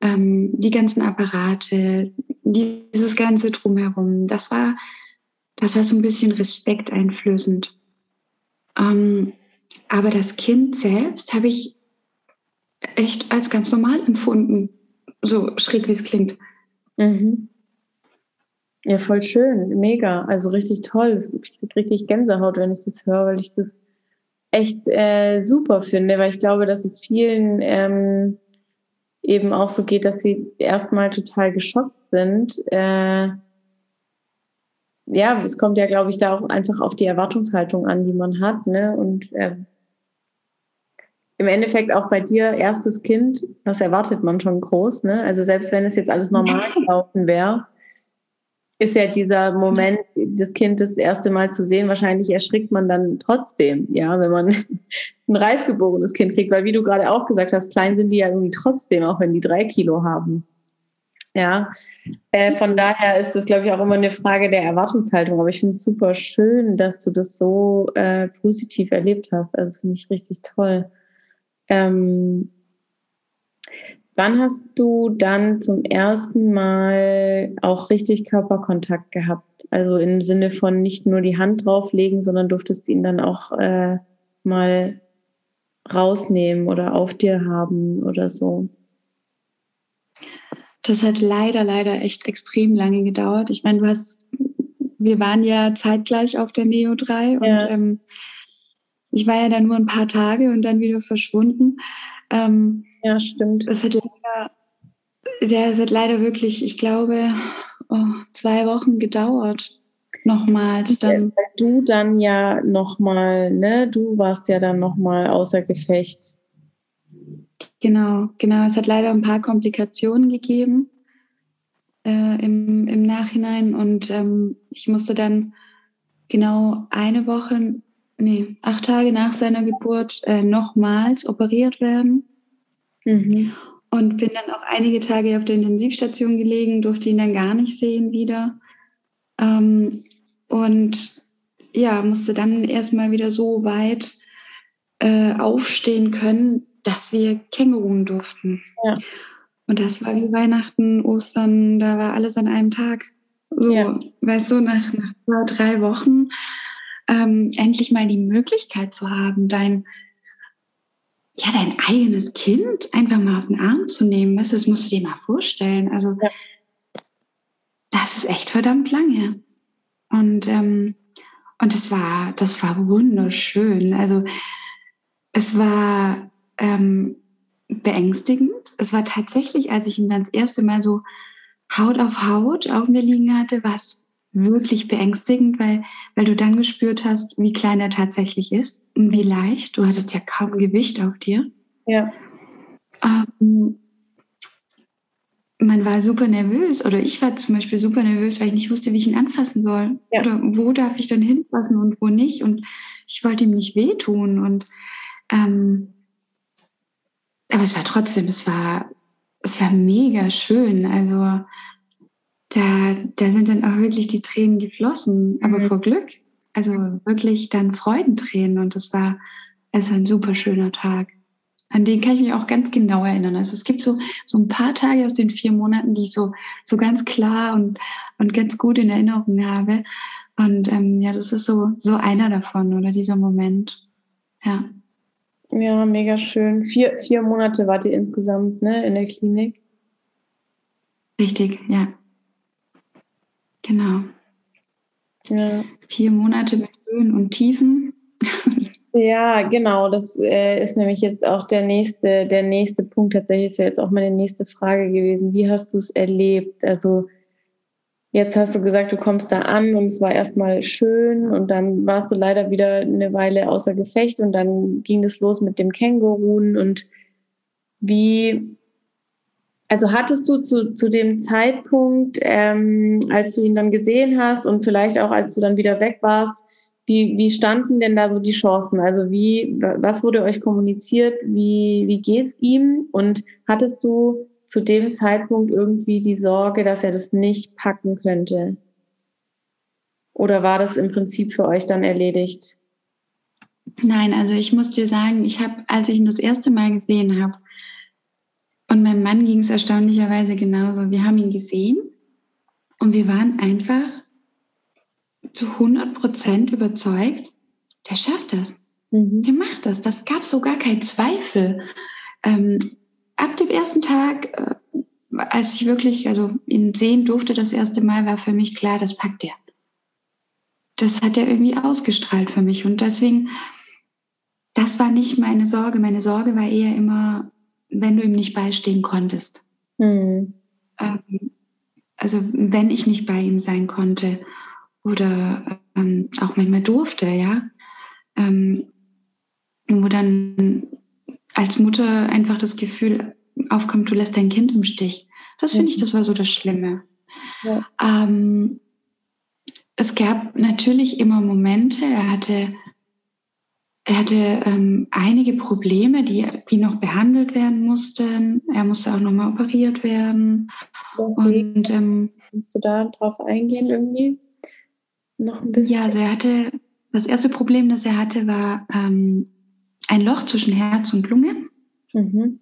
ähm, die ganzen Apparate, dieses ganze drumherum. Das war, das war so ein bisschen respekteinflößend. Ähm, aber das Kind selbst habe ich echt als ganz normal empfunden so schräg, wie es klingt. Mhm. Ja, voll schön, mega, also richtig toll. Ich kriege richtig Gänsehaut, wenn ich das höre, weil ich das echt äh, super finde, weil ich glaube, dass es vielen ähm, eben auch so geht, dass sie erstmal total geschockt sind. Äh, ja, es kommt ja, glaube ich, da auch einfach auf die Erwartungshaltung an, die man hat, ne? Und äh, im Endeffekt auch bei dir erstes Kind, was erwartet man schon groß, ne? Also selbst wenn es jetzt alles normal *laughs* gelaufen wäre, ist ja dieser Moment, das Kind das erste Mal zu sehen, wahrscheinlich erschrickt man dann trotzdem, ja, wenn man *laughs* ein reif geborenes Kind kriegt, weil wie du gerade auch gesagt hast, klein sind die ja irgendwie trotzdem, auch wenn die drei Kilo haben. Ja, äh, von daher ist das, glaube ich, auch immer eine Frage der Erwartungshaltung. Aber ich finde es super schön, dass du das so äh, positiv erlebt hast. Also finde ich richtig toll. Ähm, wann hast du dann zum ersten Mal auch richtig Körperkontakt gehabt? Also im Sinne von nicht nur die Hand drauflegen, sondern durftest ihn dann auch äh, mal rausnehmen oder auf dir haben oder so? Das hat leider, leider echt extrem lange gedauert. Ich meine, du hast, wir waren ja zeitgleich auf der Neo 3 und ja. ähm, ich war ja dann nur ein paar Tage und dann wieder verschwunden. Ähm, ja, stimmt. Es hat leider, ja, es hat leider wirklich, ich glaube, oh, zwei Wochen gedauert. Nochmals dann. Du dann ja nochmal, ne, du warst ja dann nochmal außer Gefecht. Genau, genau. Es hat leider ein paar Komplikationen gegeben äh, im, im Nachhinein und ähm, ich musste dann genau eine Woche, nee, acht Tage nach seiner Geburt äh, nochmals operiert werden. Mhm. Und bin dann auch einige Tage auf der Intensivstation gelegen, durfte ihn dann gar nicht sehen wieder. Ähm, und ja, musste dann erstmal wieder so weit äh, aufstehen können, dass wir Känguruen durften. Ja. Und das war wie Weihnachten, Ostern, da war alles an einem Tag. So, ja. weißt du, nach, nach zwei, drei Wochen ähm, endlich mal die Möglichkeit zu haben, dein, ja, dein eigenes Kind einfach mal auf den Arm zu nehmen. Weißt du, das musst du dir mal vorstellen. Also, ja. das ist echt verdammt lange. Und, ähm, und das war, das war wunderschön. Also, es war ähm, beängstigend. Es war tatsächlich, als ich ihn dann das erste Mal so Haut auf Haut auf mir liegen hatte, war es wirklich beängstigend, weil, weil du dann gespürt hast, wie klein er tatsächlich ist und wie leicht. Du hattest ja kaum Gewicht auf dir. Ja. Ähm, man war super nervös oder ich war zum Beispiel super nervös, weil ich nicht wusste, wie ich ihn anfassen soll. Ja. Oder wo darf ich dann hinfassen und wo nicht. Und ich wollte ihm nicht wehtun. Und ähm, aber es war trotzdem, es war, es war mega schön. Also da, da sind dann auch wirklich die Tränen geflossen, aber mhm. vor Glück. Also wirklich dann Freudentränen und es war, es war ein super schöner Tag. An den kann ich mich auch ganz genau erinnern. Also es gibt so, so ein paar Tage aus den vier Monaten, die ich so, so ganz klar und, und ganz gut in Erinnerung habe. Und ähm, ja, das ist so, so einer davon oder dieser Moment. Ja. Ja, mega schön. Vier, vier Monate wart ihr insgesamt ne, in der Klinik. Richtig, ja. Genau. Ja. Vier Monate mit Höhen und Tiefen. Ja, genau. Das äh, ist nämlich jetzt auch der nächste, der nächste Punkt. Tatsächlich wäre jetzt auch meine nächste Frage gewesen. Wie hast du es erlebt? Also Jetzt hast du gesagt, du kommst da an und es war erstmal schön und dann warst du leider wieder eine Weile außer Gefecht und dann ging es los mit dem Känguruen und wie, also hattest du zu, zu dem Zeitpunkt, ähm, als du ihn dann gesehen hast und vielleicht auch als du dann wieder weg warst, wie, wie standen denn da so die Chancen? Also wie, was wurde euch kommuniziert? Wie, wie geht's ihm? Und hattest du zu dem Zeitpunkt irgendwie die Sorge, dass er das nicht packen könnte? Oder war das im Prinzip für euch dann erledigt? Nein, also ich muss dir sagen, ich habe, als ich ihn das erste Mal gesehen habe, und meinem Mann ging es erstaunlicherweise genauso. Wir haben ihn gesehen und wir waren einfach zu 100 Prozent überzeugt, der schafft das. Mhm. Der macht das. Das gab so gar keinen Zweifel. Ähm, ab dem ersten Tag, äh, als ich wirklich, also ihn sehen durfte das erste Mal, war für mich klar, das packt er. Das hat er irgendwie ausgestrahlt für mich. Und deswegen, das war nicht meine Sorge. Meine Sorge war eher immer, wenn du ihm nicht beistehen konntest. Mhm. Ähm, also wenn ich nicht bei ihm sein konnte oder ähm, auch manchmal durfte, ja. Ähm, wo dann als Mutter einfach das Gefühl aufkommt, du lässt dein Kind im Stich. Das finde ich, das war so das Schlimme. Ja. Ähm, es gab natürlich immer Momente, er hatte, er hatte ähm, einige Probleme, die, die noch behandelt werden mussten. Er musste auch nochmal operiert werden. Deswegen, Und ähm, kannst du da drauf eingehen irgendwie? Noch ein bisschen? Ja, also er hatte, das erste Problem, das er hatte, war ähm, ein Loch zwischen Herz und Lunge. Mhm.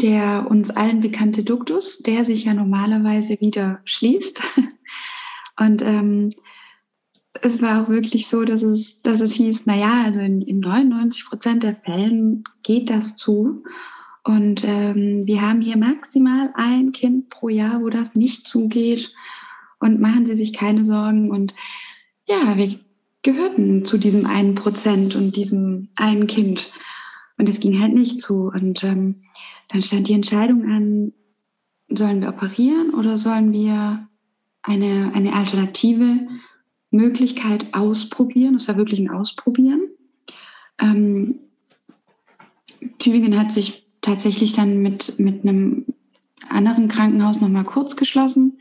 der uns allen bekannte Duktus, der sich ja normalerweise wieder schließt. *laughs* Und ähm, es war auch wirklich so, dass es, dass es hieß, naja, also in, in 99 Prozent der Fällen geht das zu. Und ähm, wir haben hier maximal ein Kind pro Jahr, wo das nicht zugeht. Und machen Sie sich keine Sorgen. Und ja, wir gehörten zu diesem einen Prozent und diesem einen Kind. Und es ging halt nicht zu. Und ähm, dann stand die Entscheidung an, sollen wir operieren oder sollen wir eine, eine alternative Möglichkeit ausprobieren? Das war wirklich ein Ausprobieren. Ähm, Tübingen hat sich tatsächlich dann mit, mit einem anderen Krankenhaus nochmal kurz geschlossen.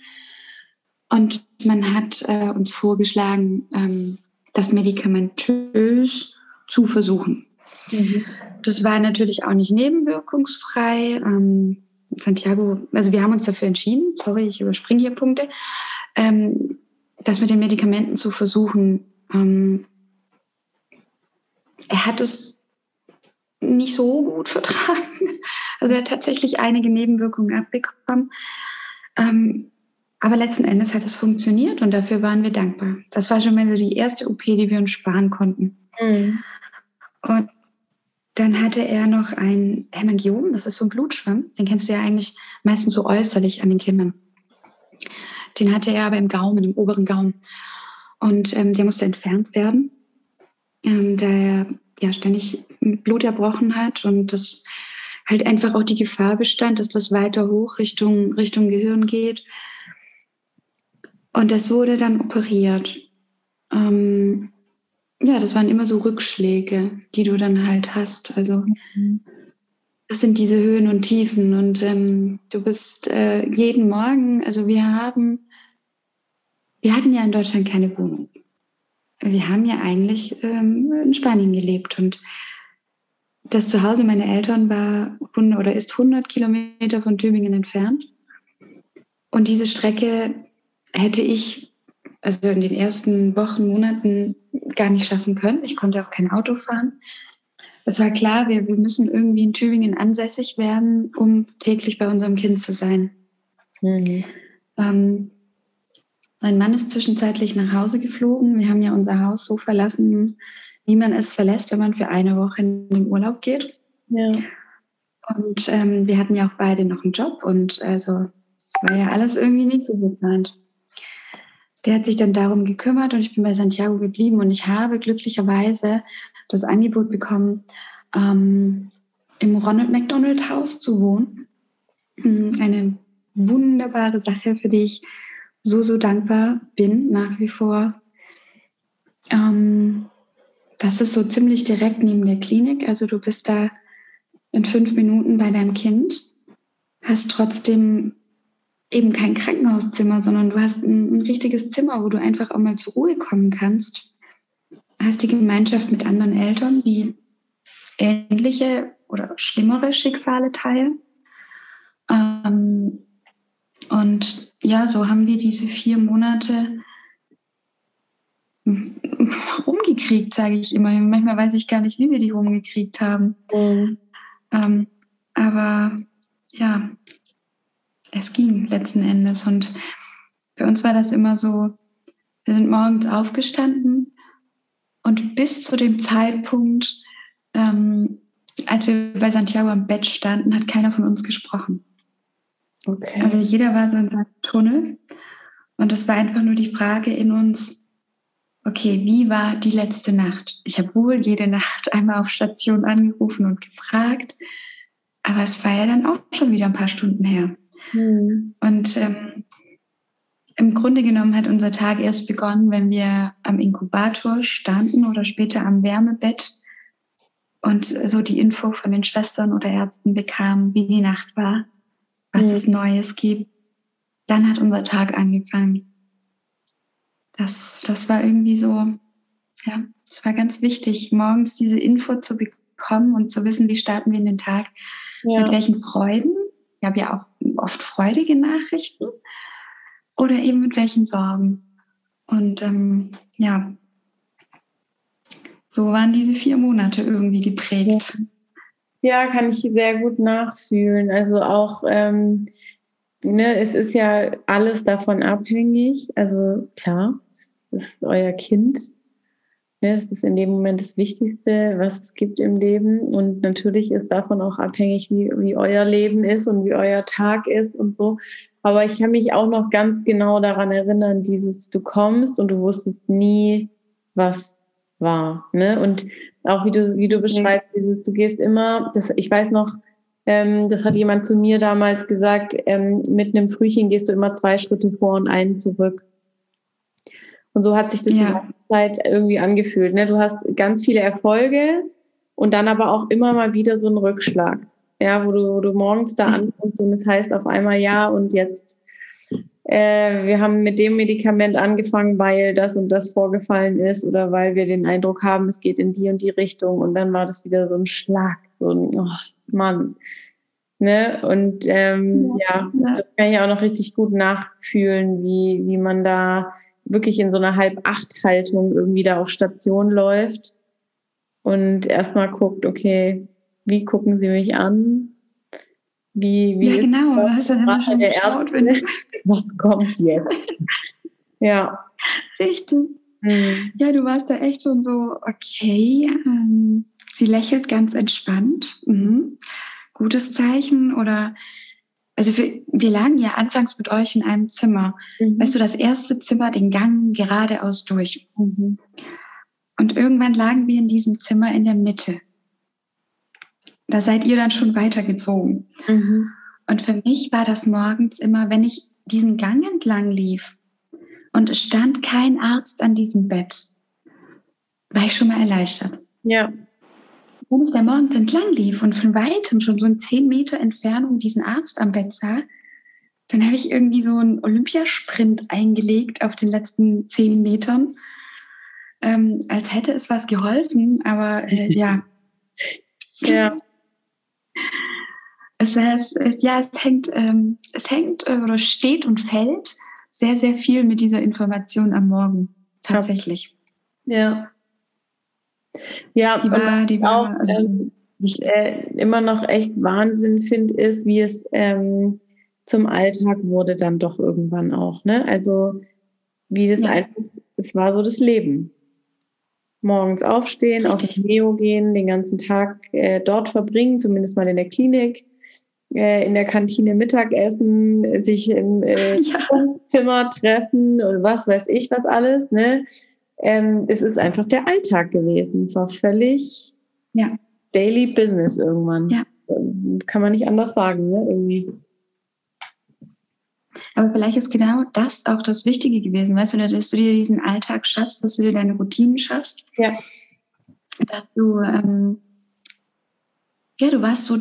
Und man hat äh, uns vorgeschlagen, ähm, das medikamentös zu versuchen. Mhm. Das war natürlich auch nicht nebenwirkungsfrei. Ähm, Santiago, also wir haben uns dafür entschieden, sorry, ich überspringe hier Punkte, ähm, das mit den Medikamenten zu versuchen. Ähm, er hat es nicht so gut *laughs* vertragen. Also er hat tatsächlich einige Nebenwirkungen abbekommen. Ähm, aber letzten Endes hat es funktioniert und dafür waren wir dankbar. Das war schon mal so die erste OP, die wir uns sparen konnten. Mhm. Und dann hatte er noch ein Hämangiom, das ist so ein Blutschwamm. Den kennst du ja eigentlich meistens so äußerlich an den Kindern. Den hatte er aber im Gaumen, im oberen Gaumen. Und ähm, der musste entfernt werden, ähm, da er ja ständig Blut erbrochen hat und das halt einfach auch die Gefahr bestand, dass das weiter hoch Richtung, Richtung Gehirn geht. Und das wurde dann operiert. Ähm, ja, das waren immer so Rückschläge, die du dann halt hast. Also das sind diese Höhen und Tiefen. Und ähm, du bist äh, jeden Morgen, also wir haben, wir hatten ja in Deutschland keine Wohnung. Wir haben ja eigentlich ähm, in Spanien gelebt und das Zuhause meiner Eltern war 100 oder ist 100 Kilometer von Tübingen entfernt. Und diese Strecke hätte ich also in den ersten Wochen, Monaten gar nicht schaffen können. Ich konnte auch kein Auto fahren. Es war klar, wir, wir müssen irgendwie in Tübingen ansässig werden, um täglich bei unserem Kind zu sein. Mhm. Ähm, mein Mann ist zwischenzeitlich nach Hause geflogen. Wir haben ja unser Haus so verlassen, wie man es verlässt, wenn man für eine Woche in den Urlaub geht. Ja. Und ähm, wir hatten ja auch beide noch einen Job und also es war ja alles irgendwie nicht so geplant der hat sich dann darum gekümmert und ich bin bei Santiago geblieben und ich habe glücklicherweise das Angebot bekommen, ähm, im Ronald McDonald Haus zu wohnen. Hm, eine wunderbare Sache, für die ich so, so dankbar bin nach wie vor. Ähm, das ist so ziemlich direkt neben der Klinik. Also du bist da in fünf Minuten bei deinem Kind, hast trotzdem eben kein Krankenhauszimmer, sondern du hast ein, ein, richtiges Zimmer, wo du einfach auch mal zur Ruhe kommen kannst. Hast die Gemeinschaft mit anderen Eltern, die ähnliche oder schlimmere Schicksale teilen. Ähm, und ja, so haben wir diese vier Monate *laughs* rumgekriegt, sage ich immer. Manchmal weiß ich gar nicht, wie wir die rumgekriegt haben. Mhm. Ähm, aber ja, es ging letzten Endes. Und für uns war das immer so, wir sind morgens aufgestanden und bis zu dem Zeitpunkt, ähm, als wir bei Santiago am Bett standen, hat keiner von uns gesprochen. Okay. Also jeder war so in seinem Tunnel. Und es war einfach nur die Frage in uns, okay, wie war die letzte Nacht? Ich habe wohl jede Nacht einmal auf Station angerufen und gefragt, aber es war ja dann auch schon wieder ein paar Stunden her. Mhm. Und ähm, im Grunde genommen hat unser Tag erst begonnen, wenn wir am Inkubator standen oder später am Wärmebett und so die Info von den Schwestern oder Ärzten bekamen, wie die Nacht war, was mhm. es Neues gibt. Dann hat unser Tag angefangen. Das, das war irgendwie so, ja, es war ganz wichtig, morgens diese Info zu bekommen und zu wissen, wie starten wir in den Tag, ja. mit welchen Freuden ich habe ja auch oft freudige Nachrichten oder eben mit welchen Sorgen. Und ähm, ja, so waren diese vier Monate irgendwie geprägt. Ja, kann ich sehr gut nachfühlen. Also auch, ähm, ne, es ist ja alles davon abhängig. Also klar, es ist euer Kind. Ne, das ist in dem Moment das Wichtigste, was es gibt im Leben. Und natürlich ist davon auch abhängig, wie, wie euer Leben ist und wie euer Tag ist und so. Aber ich kann mich auch noch ganz genau daran erinnern, dieses, du kommst und du wusstest nie, was war. Ne? Und auch wie du, wie du beschreibst, dieses, du gehst immer, das, ich weiß noch, ähm, das hat jemand zu mir damals gesagt, ähm, mit einem Frühchen gehst du immer zwei Schritte vor und einen zurück. Und so hat sich das ja. die Zeit irgendwie angefühlt. Ne? Du hast ganz viele Erfolge und dann aber auch immer mal wieder so einen Rückschlag ja, wo du, wo du morgens da ankommst und es heißt auf einmal ja und jetzt äh, wir haben mit dem Medikament angefangen, weil das und das vorgefallen ist oder weil wir den Eindruck haben, es geht in die und die Richtung und dann war das wieder so ein Schlag, so ein oh, Mann. Ne? Und ähm, ja, ja, das kann ich auch noch richtig gut nachfühlen, wie, wie man da wirklich in so einer Halb-Acht-Haltung irgendwie da auf Station läuft und erstmal guckt, okay, wie gucken sie mich an? Wie, wie ja, genau, du hast dann immer schon geschaut, wenn *laughs* was kommt jetzt? ja. Richtig. Mhm. Ja, du warst da echt schon so, okay, ähm, sie lächelt ganz entspannt. Mhm. Gutes Zeichen oder also wir, wir, lagen ja anfangs mit euch in einem Zimmer. Mhm. Weißt du, das erste Zimmer, den Gang geradeaus durch. Mhm. Und irgendwann lagen wir in diesem Zimmer in der Mitte da seid ihr dann schon weitergezogen. Mhm. Und für mich war das morgens immer, wenn ich diesen Gang entlang lief und es stand kein Arzt an diesem Bett, war ich schon mal erleichtert. Ja. Wenn ich da morgens entlang lief und von weitem schon so in zehn Meter Entfernung diesen Arzt am Bett sah, dann habe ich irgendwie so einen Olympiasprint eingelegt auf den letzten zehn Metern, ähm, als hätte es was geholfen. Aber äh, *laughs* ja. Ja. *laughs* Es, es, es, ja, es hängt, ähm, es hängt äh, oder steht und fällt sehr, sehr viel mit dieser Information am Morgen. Tatsächlich. Ja. Ja, die war, die war, auch, also, ähm, ich äh, immer noch echt Wahnsinn finde, ist, wie es ähm, zum Alltag wurde dann doch irgendwann auch. Ne? Also wie das ja. einfach, es war so das Leben morgens aufstehen, auf die Neo gehen, den ganzen Tag äh, dort verbringen, zumindest mal in der Klinik, äh, in der Kantine Mittagessen, sich im äh, *laughs* ja. Zimmer treffen und was weiß ich was alles. Ne? Ähm, es ist einfach der Alltag gewesen. Es war völlig ja. Daily Business irgendwann. Ja. Ähm, kann man nicht anders sagen, ne? irgendwie. Aber vielleicht ist genau das auch das Wichtige gewesen, weißt du, dass du dir diesen Alltag schaffst, dass du dir deine Routinen schaffst. Ja. Dass du, ähm, ja, du warst so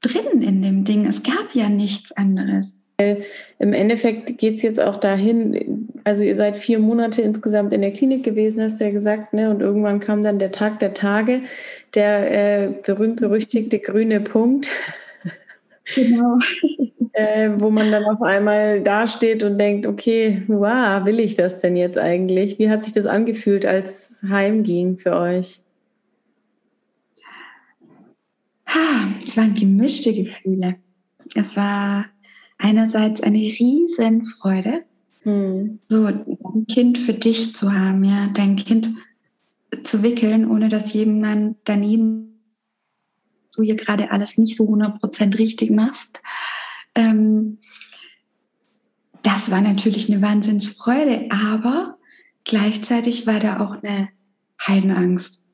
drin in dem Ding. Es gab ja nichts anderes. Im Endeffekt geht es jetzt auch dahin, also ihr seid vier Monate insgesamt in der Klinik gewesen, hast du ja gesagt, ne? Und irgendwann kam dann der Tag der Tage, der äh, berühmt-berüchtigte grüne Punkt. Genau. *laughs* äh, wo man dann auf einmal dasteht und denkt, okay, wow, will ich das denn jetzt eigentlich? Wie hat sich das angefühlt, als Heimging für euch? Es waren gemischte Gefühle. Es war einerseits eine Riesenfreude, hm. so ein Kind für dich zu haben, ja, dein Kind zu wickeln, ohne dass jemand daneben du hier gerade alles nicht so 100% richtig machst. Ähm, das war natürlich eine Wahnsinnsfreude, aber gleichzeitig war da auch eine Heidenangst.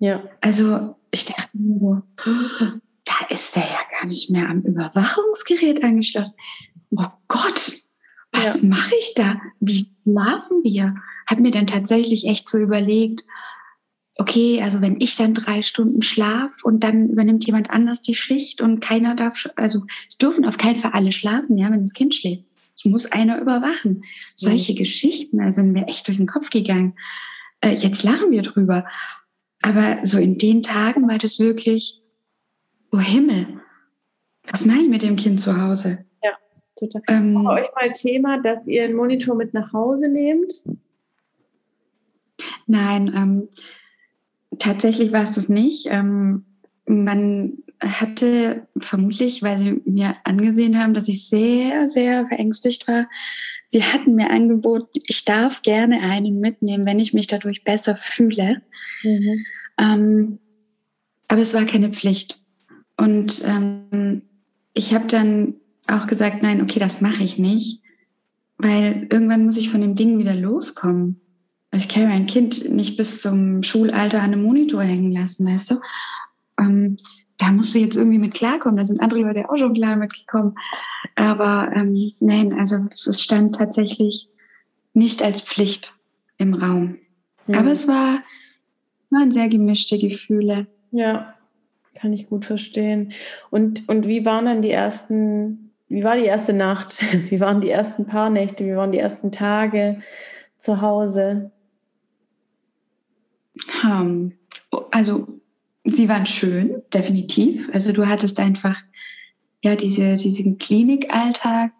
Ja. Also ich dachte mir so, da ist der ja gar nicht mehr am Überwachungsgerät angeschlossen. Oh Gott, was ja. mache ich da? Wie schlafen wir? Hab mir dann tatsächlich echt so überlegt, okay, also wenn ich dann drei Stunden schlaf und dann übernimmt jemand anders die Schicht und keiner darf, also es dürfen auf keinen Fall alle schlafen, ja, wenn das Kind schläft. Es muss einer überwachen. Solche mhm. Geschichten, also sind mir echt durch den Kopf gegangen. Äh, jetzt lachen wir drüber. Aber so in den Tagen war das wirklich, oh Himmel, was mache ich mit dem Kind zu Hause? Ja, total. Ähm, War euch mal Thema, dass ihr einen Monitor mit nach Hause nehmt? Nein, ähm, tatsächlich war es das nicht. Ähm, man hatte vermutlich, weil sie mir angesehen haben, dass ich sehr, sehr verängstigt war, sie hatten mir angeboten, ich darf gerne einen mitnehmen, wenn ich mich dadurch besser fühle. Mhm. Ähm, aber es war keine Pflicht. Und ähm, ich habe dann auch gesagt, nein, okay, das mache ich nicht, weil irgendwann muss ich von dem Ding wieder loskommen. Ich kann mein Kind nicht bis zum Schulalter an einem Monitor hängen lassen, weißt du? Ähm, da musst du jetzt irgendwie mit klarkommen. Da sind andere Leute auch schon klar mitgekommen. Aber ähm, nein, also es stand tatsächlich nicht als Pflicht im Raum. Mhm. Aber es war, waren sehr gemischte Gefühle. Ja, kann ich gut verstehen. Und, und wie waren dann die ersten, wie war die erste Nacht? *laughs* Wie waren die ersten paar Nächte? Wie waren die ersten Tage zu Hause? Um, also sie waren schön, definitiv. Also du hattest einfach ja diese, diesen Klinikalltag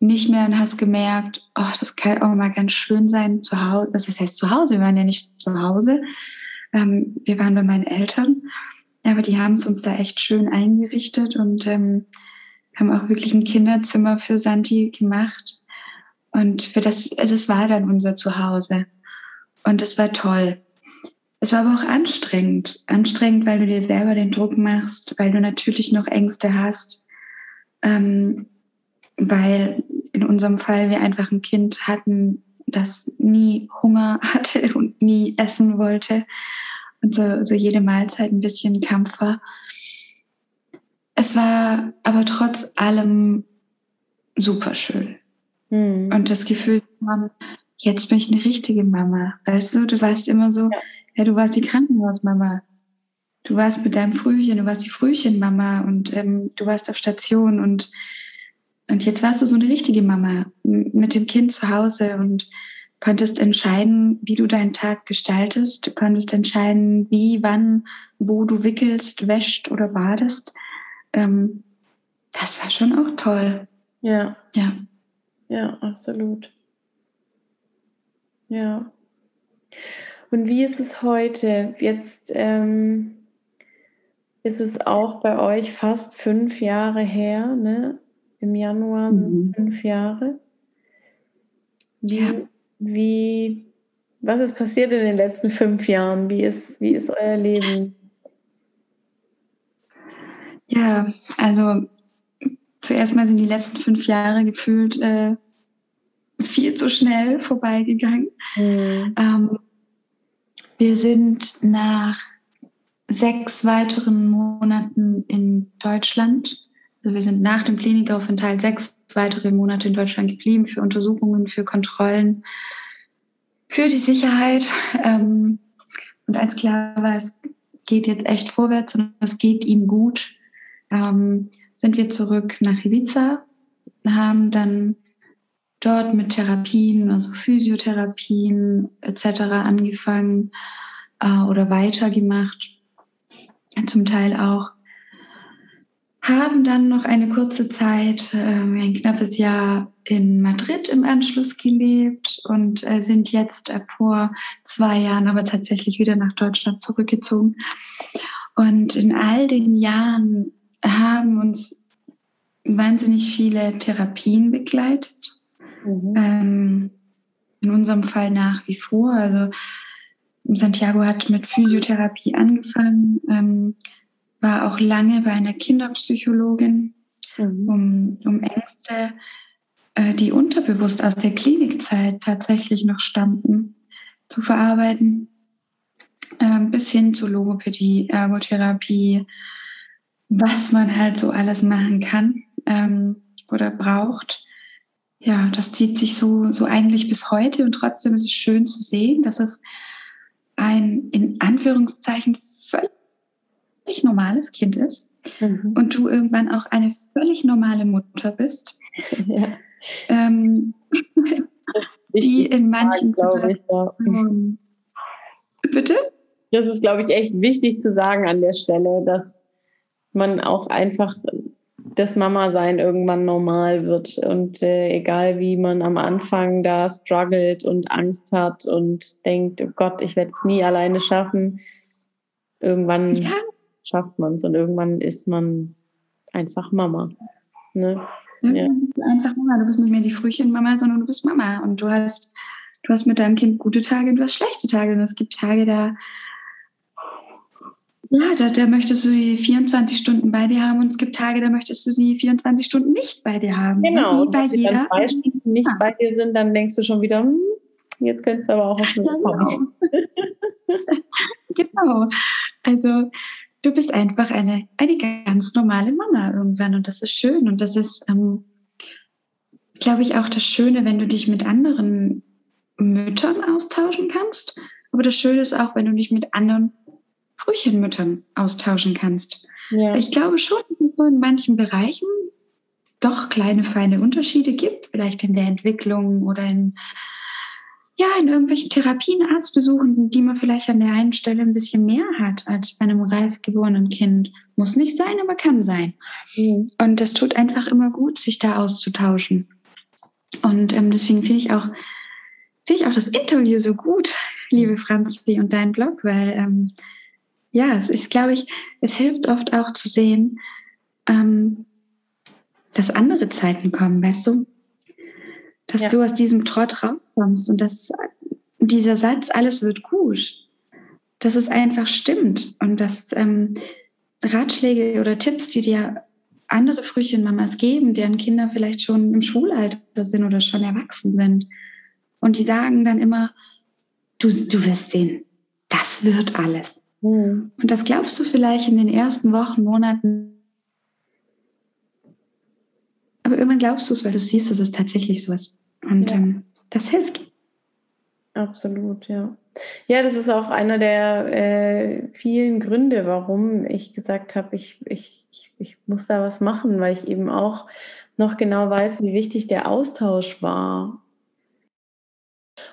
nicht mehr und hast gemerkt, oh, das kann auch mal ganz schön sein zu Hause. Das heißt zu Hause, wir waren ja nicht zu Hause. Ähm, wir waren bei meinen Eltern, aber die haben es uns da echt schön eingerichtet und ähm, haben auch wirklich ein Kinderzimmer für Santi gemacht. Und für das, also es war dann unser Zuhause. Und es war toll. Es war aber auch anstrengend. Anstrengend, weil du dir selber den Druck machst, weil du natürlich noch Ängste hast, ähm, weil in unserem Fall wir einfach ein Kind hatten, das nie Hunger *laughs* hatte und nie essen wollte und so, so jede Mahlzeit ein bisschen Kampf war. Es war aber trotz allem super schön. Hm. Und das Gefühl, jetzt bin ich eine richtige Mama. Weißt du, du warst immer so, ja. Ja, du warst die Krankenhausmama. Du warst mit deinem Frühchen, du warst die Frühchenmama und ähm, du warst auf Station und, und jetzt warst du so eine richtige Mama mit dem Kind zu Hause und konntest entscheiden, wie du deinen Tag gestaltest. Du konntest entscheiden, wie, wann, wo du wickelst, wäscht oder badest. Ähm, das war schon auch toll. Ja. Ja. Ja, absolut. Ja. Und wie ist es heute? Jetzt ähm, ist es auch bei euch fast fünf Jahre her, ne? Im Januar mhm. fünf Jahre. Wie, ja. Wie, was ist passiert in den letzten fünf Jahren? Wie ist, wie ist euer Leben? Ja, also zuerst mal sind die letzten fünf Jahre gefühlt äh, viel zu schnell vorbeigegangen. Mhm. Ähm, wir sind nach sechs weiteren Monaten in Deutschland. Also wir sind nach dem Klinikaufenthalt sechs weitere Monate in Deutschland geblieben für Untersuchungen, für Kontrollen, für die Sicherheit. Ähm, und als klar war, es geht jetzt echt vorwärts und es geht ihm gut, ähm, sind wir zurück nach Ibiza, haben dann dort mit Therapien, also Physiotherapien etc. angefangen äh, oder weitergemacht, zum Teil auch. Haben dann noch eine kurze Zeit, äh, ein knappes Jahr in Madrid im Anschluss gelebt und äh, sind jetzt äh, vor zwei Jahren aber tatsächlich wieder nach Deutschland zurückgezogen. Und in all den Jahren haben uns wahnsinnig viele Therapien begleitet Mhm. Ähm, in unserem Fall nach wie vor. Also Santiago hat mit Physiotherapie angefangen, ähm, war auch lange bei einer Kinderpsychologin, mhm. um, um Ängste, äh, die unterbewusst aus der Klinikzeit tatsächlich noch stammten, zu verarbeiten, äh, bis hin zu Logopädie, Ergotherapie, was man halt so alles machen kann ähm, oder braucht ja, das zieht sich so, so eigentlich bis heute und trotzdem ist es schön zu sehen, dass es ein in Anführungszeichen völlig normales Kind ist mhm. und du irgendwann auch eine völlig normale Mutter bist. Ja. *laughs* Ähm, *laughs* die in manchen Situationen. Ja. Bitte? Das ist, glaube ich, echt wichtig zu sagen an der Stelle, dass man auch einfach das Mama-Sein irgendwann normal wird. Und äh, egal wie man am Anfang da struggelt und Angst hat und denkt, oh Gott, ich werde es nie alleine schaffen, irgendwann ja. Schafft man es und irgendwann ist man einfach Mama. Ne? Ja. Einfach Mama. Du bist nicht mehr die Frühchenmama, sondern du bist Mama. Und du hast, du hast mit deinem Kind gute Tage, du hast schlechte Tage. Und es gibt Tage, da, ja, da, da möchtest du die 24 Stunden bei dir haben und es gibt Tage, da möchtest du die 24 Stunden nicht bei dir haben. Ne? Genau. Wie bei und wenn jeder. dann nicht Ja. bei dir sind, dann denkst du schon wieder, hm, jetzt könntest du aber auch auf *laughs* mich kommen. Genau. *laughs* Also du bist einfach eine, eine ganz normale Mama irgendwann und das ist schön und das ist, ähm, glaube ich, auch das Schöne, wenn du dich mit anderen Müttern austauschen kannst. Aber das Schöne ist auch, wenn du dich mit anderen Frühchenmüttern austauschen kannst. Ja. Ich glaube schon, dass es so in manchen Bereichen doch kleine, feine Unterschiede gibt, vielleicht in der Entwicklung oder in, ja, in irgendwelchen Therapien, Arztbesuchen, die man vielleicht an der einen Stelle ein bisschen mehr hat als bei einem reif geborenen Kind. Muss nicht sein, aber kann sein. Mhm. Und das tut einfach immer gut, sich da auszutauschen. Und ähm, deswegen finde ich auch, finde ich auch das Interview so gut, liebe Franzi, und dein Blog, weil ähm, ja, es ist, glaube ich, es hilft oft auch zu sehen, ähm, dass andere Zeiten kommen, weißt du? Dass Ja. du aus diesem Trott rauskommst und dass dieser Satz, alles wird gut, dass es einfach stimmt und dass ähm, Ratschläge oder Tipps, die dir andere Frühchenmamas geben, deren Kinder vielleicht schon im Schulalter sind oder schon erwachsen sind. Und die sagen dann immer, du, du wirst sehen, das wird alles. Mhm. Und das glaubst du vielleicht in den ersten Wochen, Monaten. Aber irgendwann glaubst du es, weil du siehst, dass es tatsächlich so ist. Und Ja. ähm, das hilft. Absolut, ja. Ja, das ist auch einer der äh, vielen Gründe, warum ich gesagt habe, ich, ich, ich, ich muss da was machen, weil ich eben auch noch genau weiß, wie wichtig der Austausch war.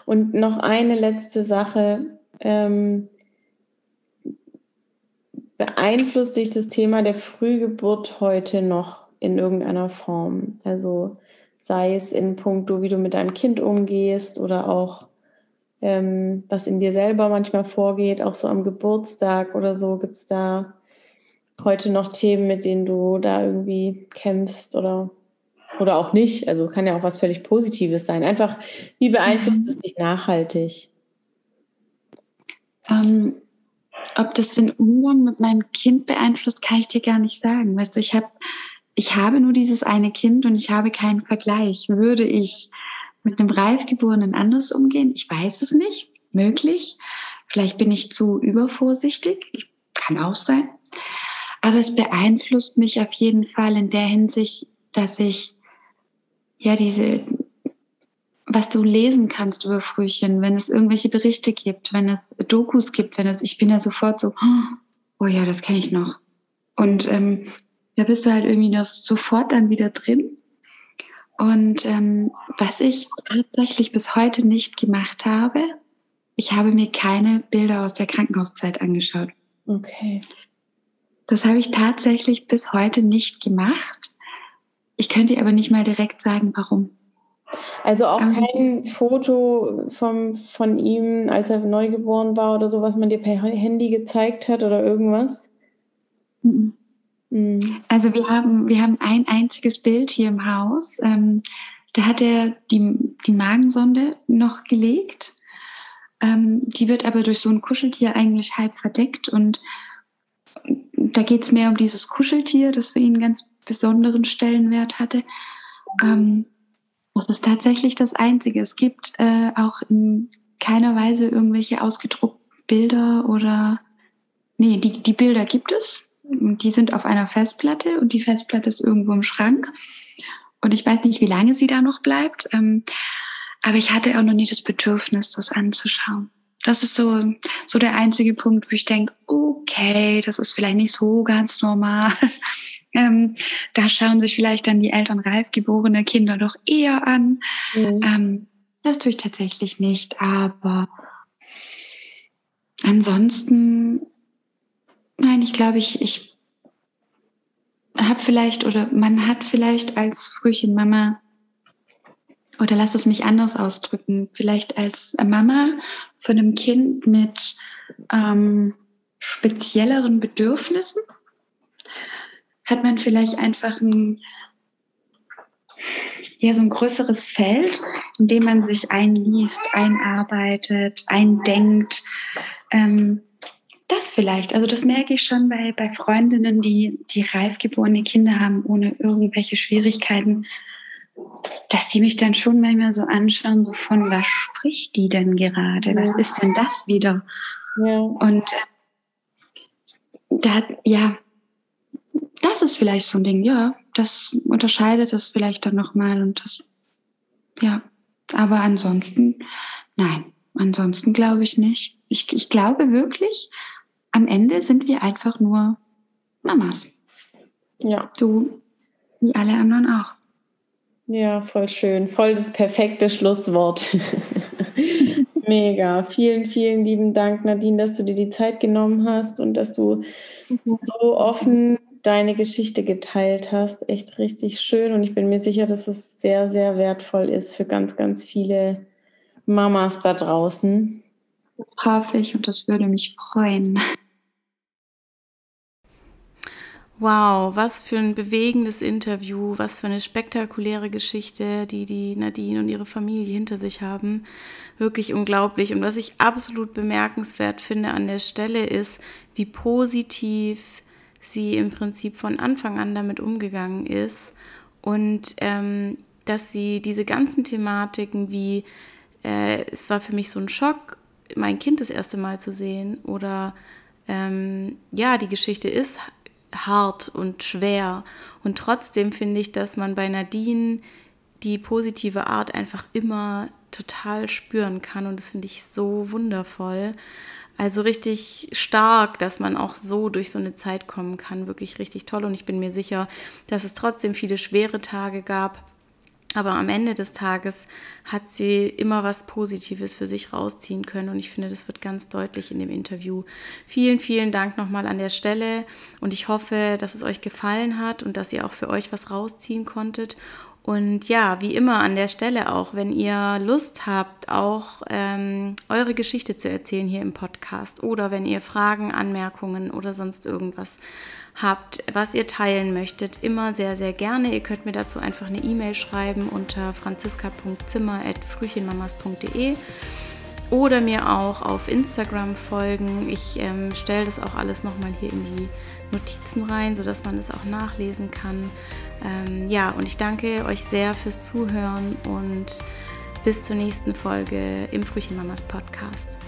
Und noch eine letzte Sache. Ähm, beeinflusst dich das Thema der Frühgeburt heute noch in irgendeiner Form? Also sei es in puncto, wie du mit deinem Kind umgehst oder auch ähm, was in dir selber manchmal vorgeht, auch so am Geburtstag oder so. Gibt es da heute noch Themen, mit denen du da irgendwie kämpfst oder, oder auch nicht? Also kann ja auch was völlig Positives sein. Einfach, wie beeinflusst Mhm. es dich nachhaltig? Ähm, ob das den Umgang mit meinem Kind beeinflusst, kann ich dir gar nicht sagen. Weißt du, ich habe ich habe nur dieses eine Kind und ich habe keinen Vergleich. Würde ich mit einem Reifgeborenen anders umgehen? Ich weiß es nicht. Möglich. Vielleicht bin ich zu übervorsichtig. Ich, kann auch sein. Aber es beeinflusst mich auf jeden Fall in der Hinsicht, dass ich ja diese, was du lesen kannst über Frühchen, wenn es irgendwelche Berichte gibt, wenn es Dokus gibt, wenn es, ich bin ja sofort so, oh ja, das kenne ich noch. Und ähm, da bist du halt irgendwie noch sofort dann wieder drin. Und ähm, was ich tatsächlich bis heute nicht gemacht habe, ich habe mir keine Bilder aus der Krankenhauszeit angeschaut. Okay. Das habe ich tatsächlich bis heute nicht gemacht. Ich könnte dir aber nicht mal direkt sagen, warum. Also auch Ähm. kein Foto vom, von ihm, als er neugeboren war oder so, was man dir per Handy gezeigt hat oder irgendwas? Mhm. Mhm. Also wir haben, wir haben ein einziges Bild hier im Haus. Ähm, da hat er die, die Magensonde noch gelegt. Ähm, die wird aber durch so ein Kuscheltier eigentlich halb verdeckt. Und da geht es mehr um dieses Kuscheltier, das für ihn einen ganz besonderen Stellenwert hatte. Ähm, das ist tatsächlich das Einzige. Es gibt äh, auch in keiner Weise irgendwelche ausgedruckten Bilder oder... Nee, die, die Bilder gibt es. Die sind auf einer Festplatte und die Festplatte ist irgendwo im Schrank. Und ich weiß nicht, wie lange sie da noch bleibt. Ähm, aber ich hatte auch noch nie das Bedürfnis, das anzuschauen. Das ist so, so der einzige Punkt, wo ich denke, okay, das ist vielleicht nicht so ganz normal. *laughs* ähm, da schauen sich vielleicht dann die Eltern reif geborene Kinder doch eher an. Mhm. Ähm, das tue ich tatsächlich nicht, aber ansonsten, nein, ich glaube, ich, ich habe vielleicht oder man hat vielleicht als Frühchenmama oder lass es mich anders ausdrücken, vielleicht als Mama von einem Kind mit ähm, spezielleren Bedürfnissen hat man vielleicht einfach ein, ja, so ein größeres Feld, in dem man sich einliest, einarbeitet, eindenkt. Ähm, das vielleicht. Also das merke ich schon bei, bei Freundinnen, die, die reif geborene Kinder haben, ohne irgendwelche Schwierigkeiten, dass die mich dann schon manchmal so anschauen, so von was spricht die denn gerade? Was ist denn das wieder? Ja. Und da, ja, das ist vielleicht so ein Ding, ja, das unterscheidet das vielleicht dann nochmal und das, ja, aber ansonsten, nein, ansonsten glaube ich nicht. Ich, ich glaube wirklich, am Ende sind wir einfach nur Mamas. Ja. Du, wie alle anderen auch. Ja, voll schön. Voll das perfekte Schlusswort. *laughs* Mega. Vielen, vielen lieben Dank, Nadine, dass du dir die Zeit genommen hast und dass du so offen deine Geschichte geteilt hast. Echt richtig schön. Und ich bin mir sicher, dass es sehr, sehr wertvoll ist für ganz, ganz viele Mamas da draußen. Das hoffe ich und das würde mich freuen. Wow, was für ein bewegendes Interview, was für eine spektakuläre Geschichte, die die Nadine und ihre Familie hinter sich haben. Wirklich unglaublich. Und was ich absolut bemerkenswert finde an der Stelle ist, wie positiv sie im Prinzip von Anfang an damit umgegangen ist und ähm, dass sie diese ganzen Thematiken wie, äh, es war für mich so ein Schock, mein Kind das erste Mal zu sehen oder ähm, ja, die Geschichte ist hart und schwer. Und trotzdem finde ich, dass man bei Nadine die positive Art einfach immer total spüren kann. Und das finde ich so wundervoll. Also richtig stark, dass man auch so durch so eine Zeit kommen kann. Wirklich richtig toll. Und ich bin mir sicher, dass es trotzdem viele schwere Tage gab aber am Ende des Tages hat sie immer was Positives für sich rausziehen können und ich finde, das wird ganz deutlich in dem Interview. Vielen, vielen Dank nochmal an der Stelle und ich hoffe, dass es euch gefallen hat und dass ihr auch für euch was rausziehen konntet. Und ja, wie immer an der Stelle auch, wenn ihr Lust habt, auch ähm, eure Geschichte zu erzählen hier im Podcast oder wenn ihr Fragen, Anmerkungen oder sonst irgendwas habt, was ihr teilen möchtet, immer sehr, sehr gerne. Ihr könnt mir dazu einfach eine E-Mail schreiben unter franziska.zimmer.frühchenmamas.de oder mir auch auf Instagram folgen. Ich ähm, stelle das auch alles nochmal hier in die Notizen rein, sodass man es auch nachlesen kann. Ähm, ja, und ich danke euch sehr fürs Zuhören und bis zur nächsten Folge im Frühchenmamas Podcast.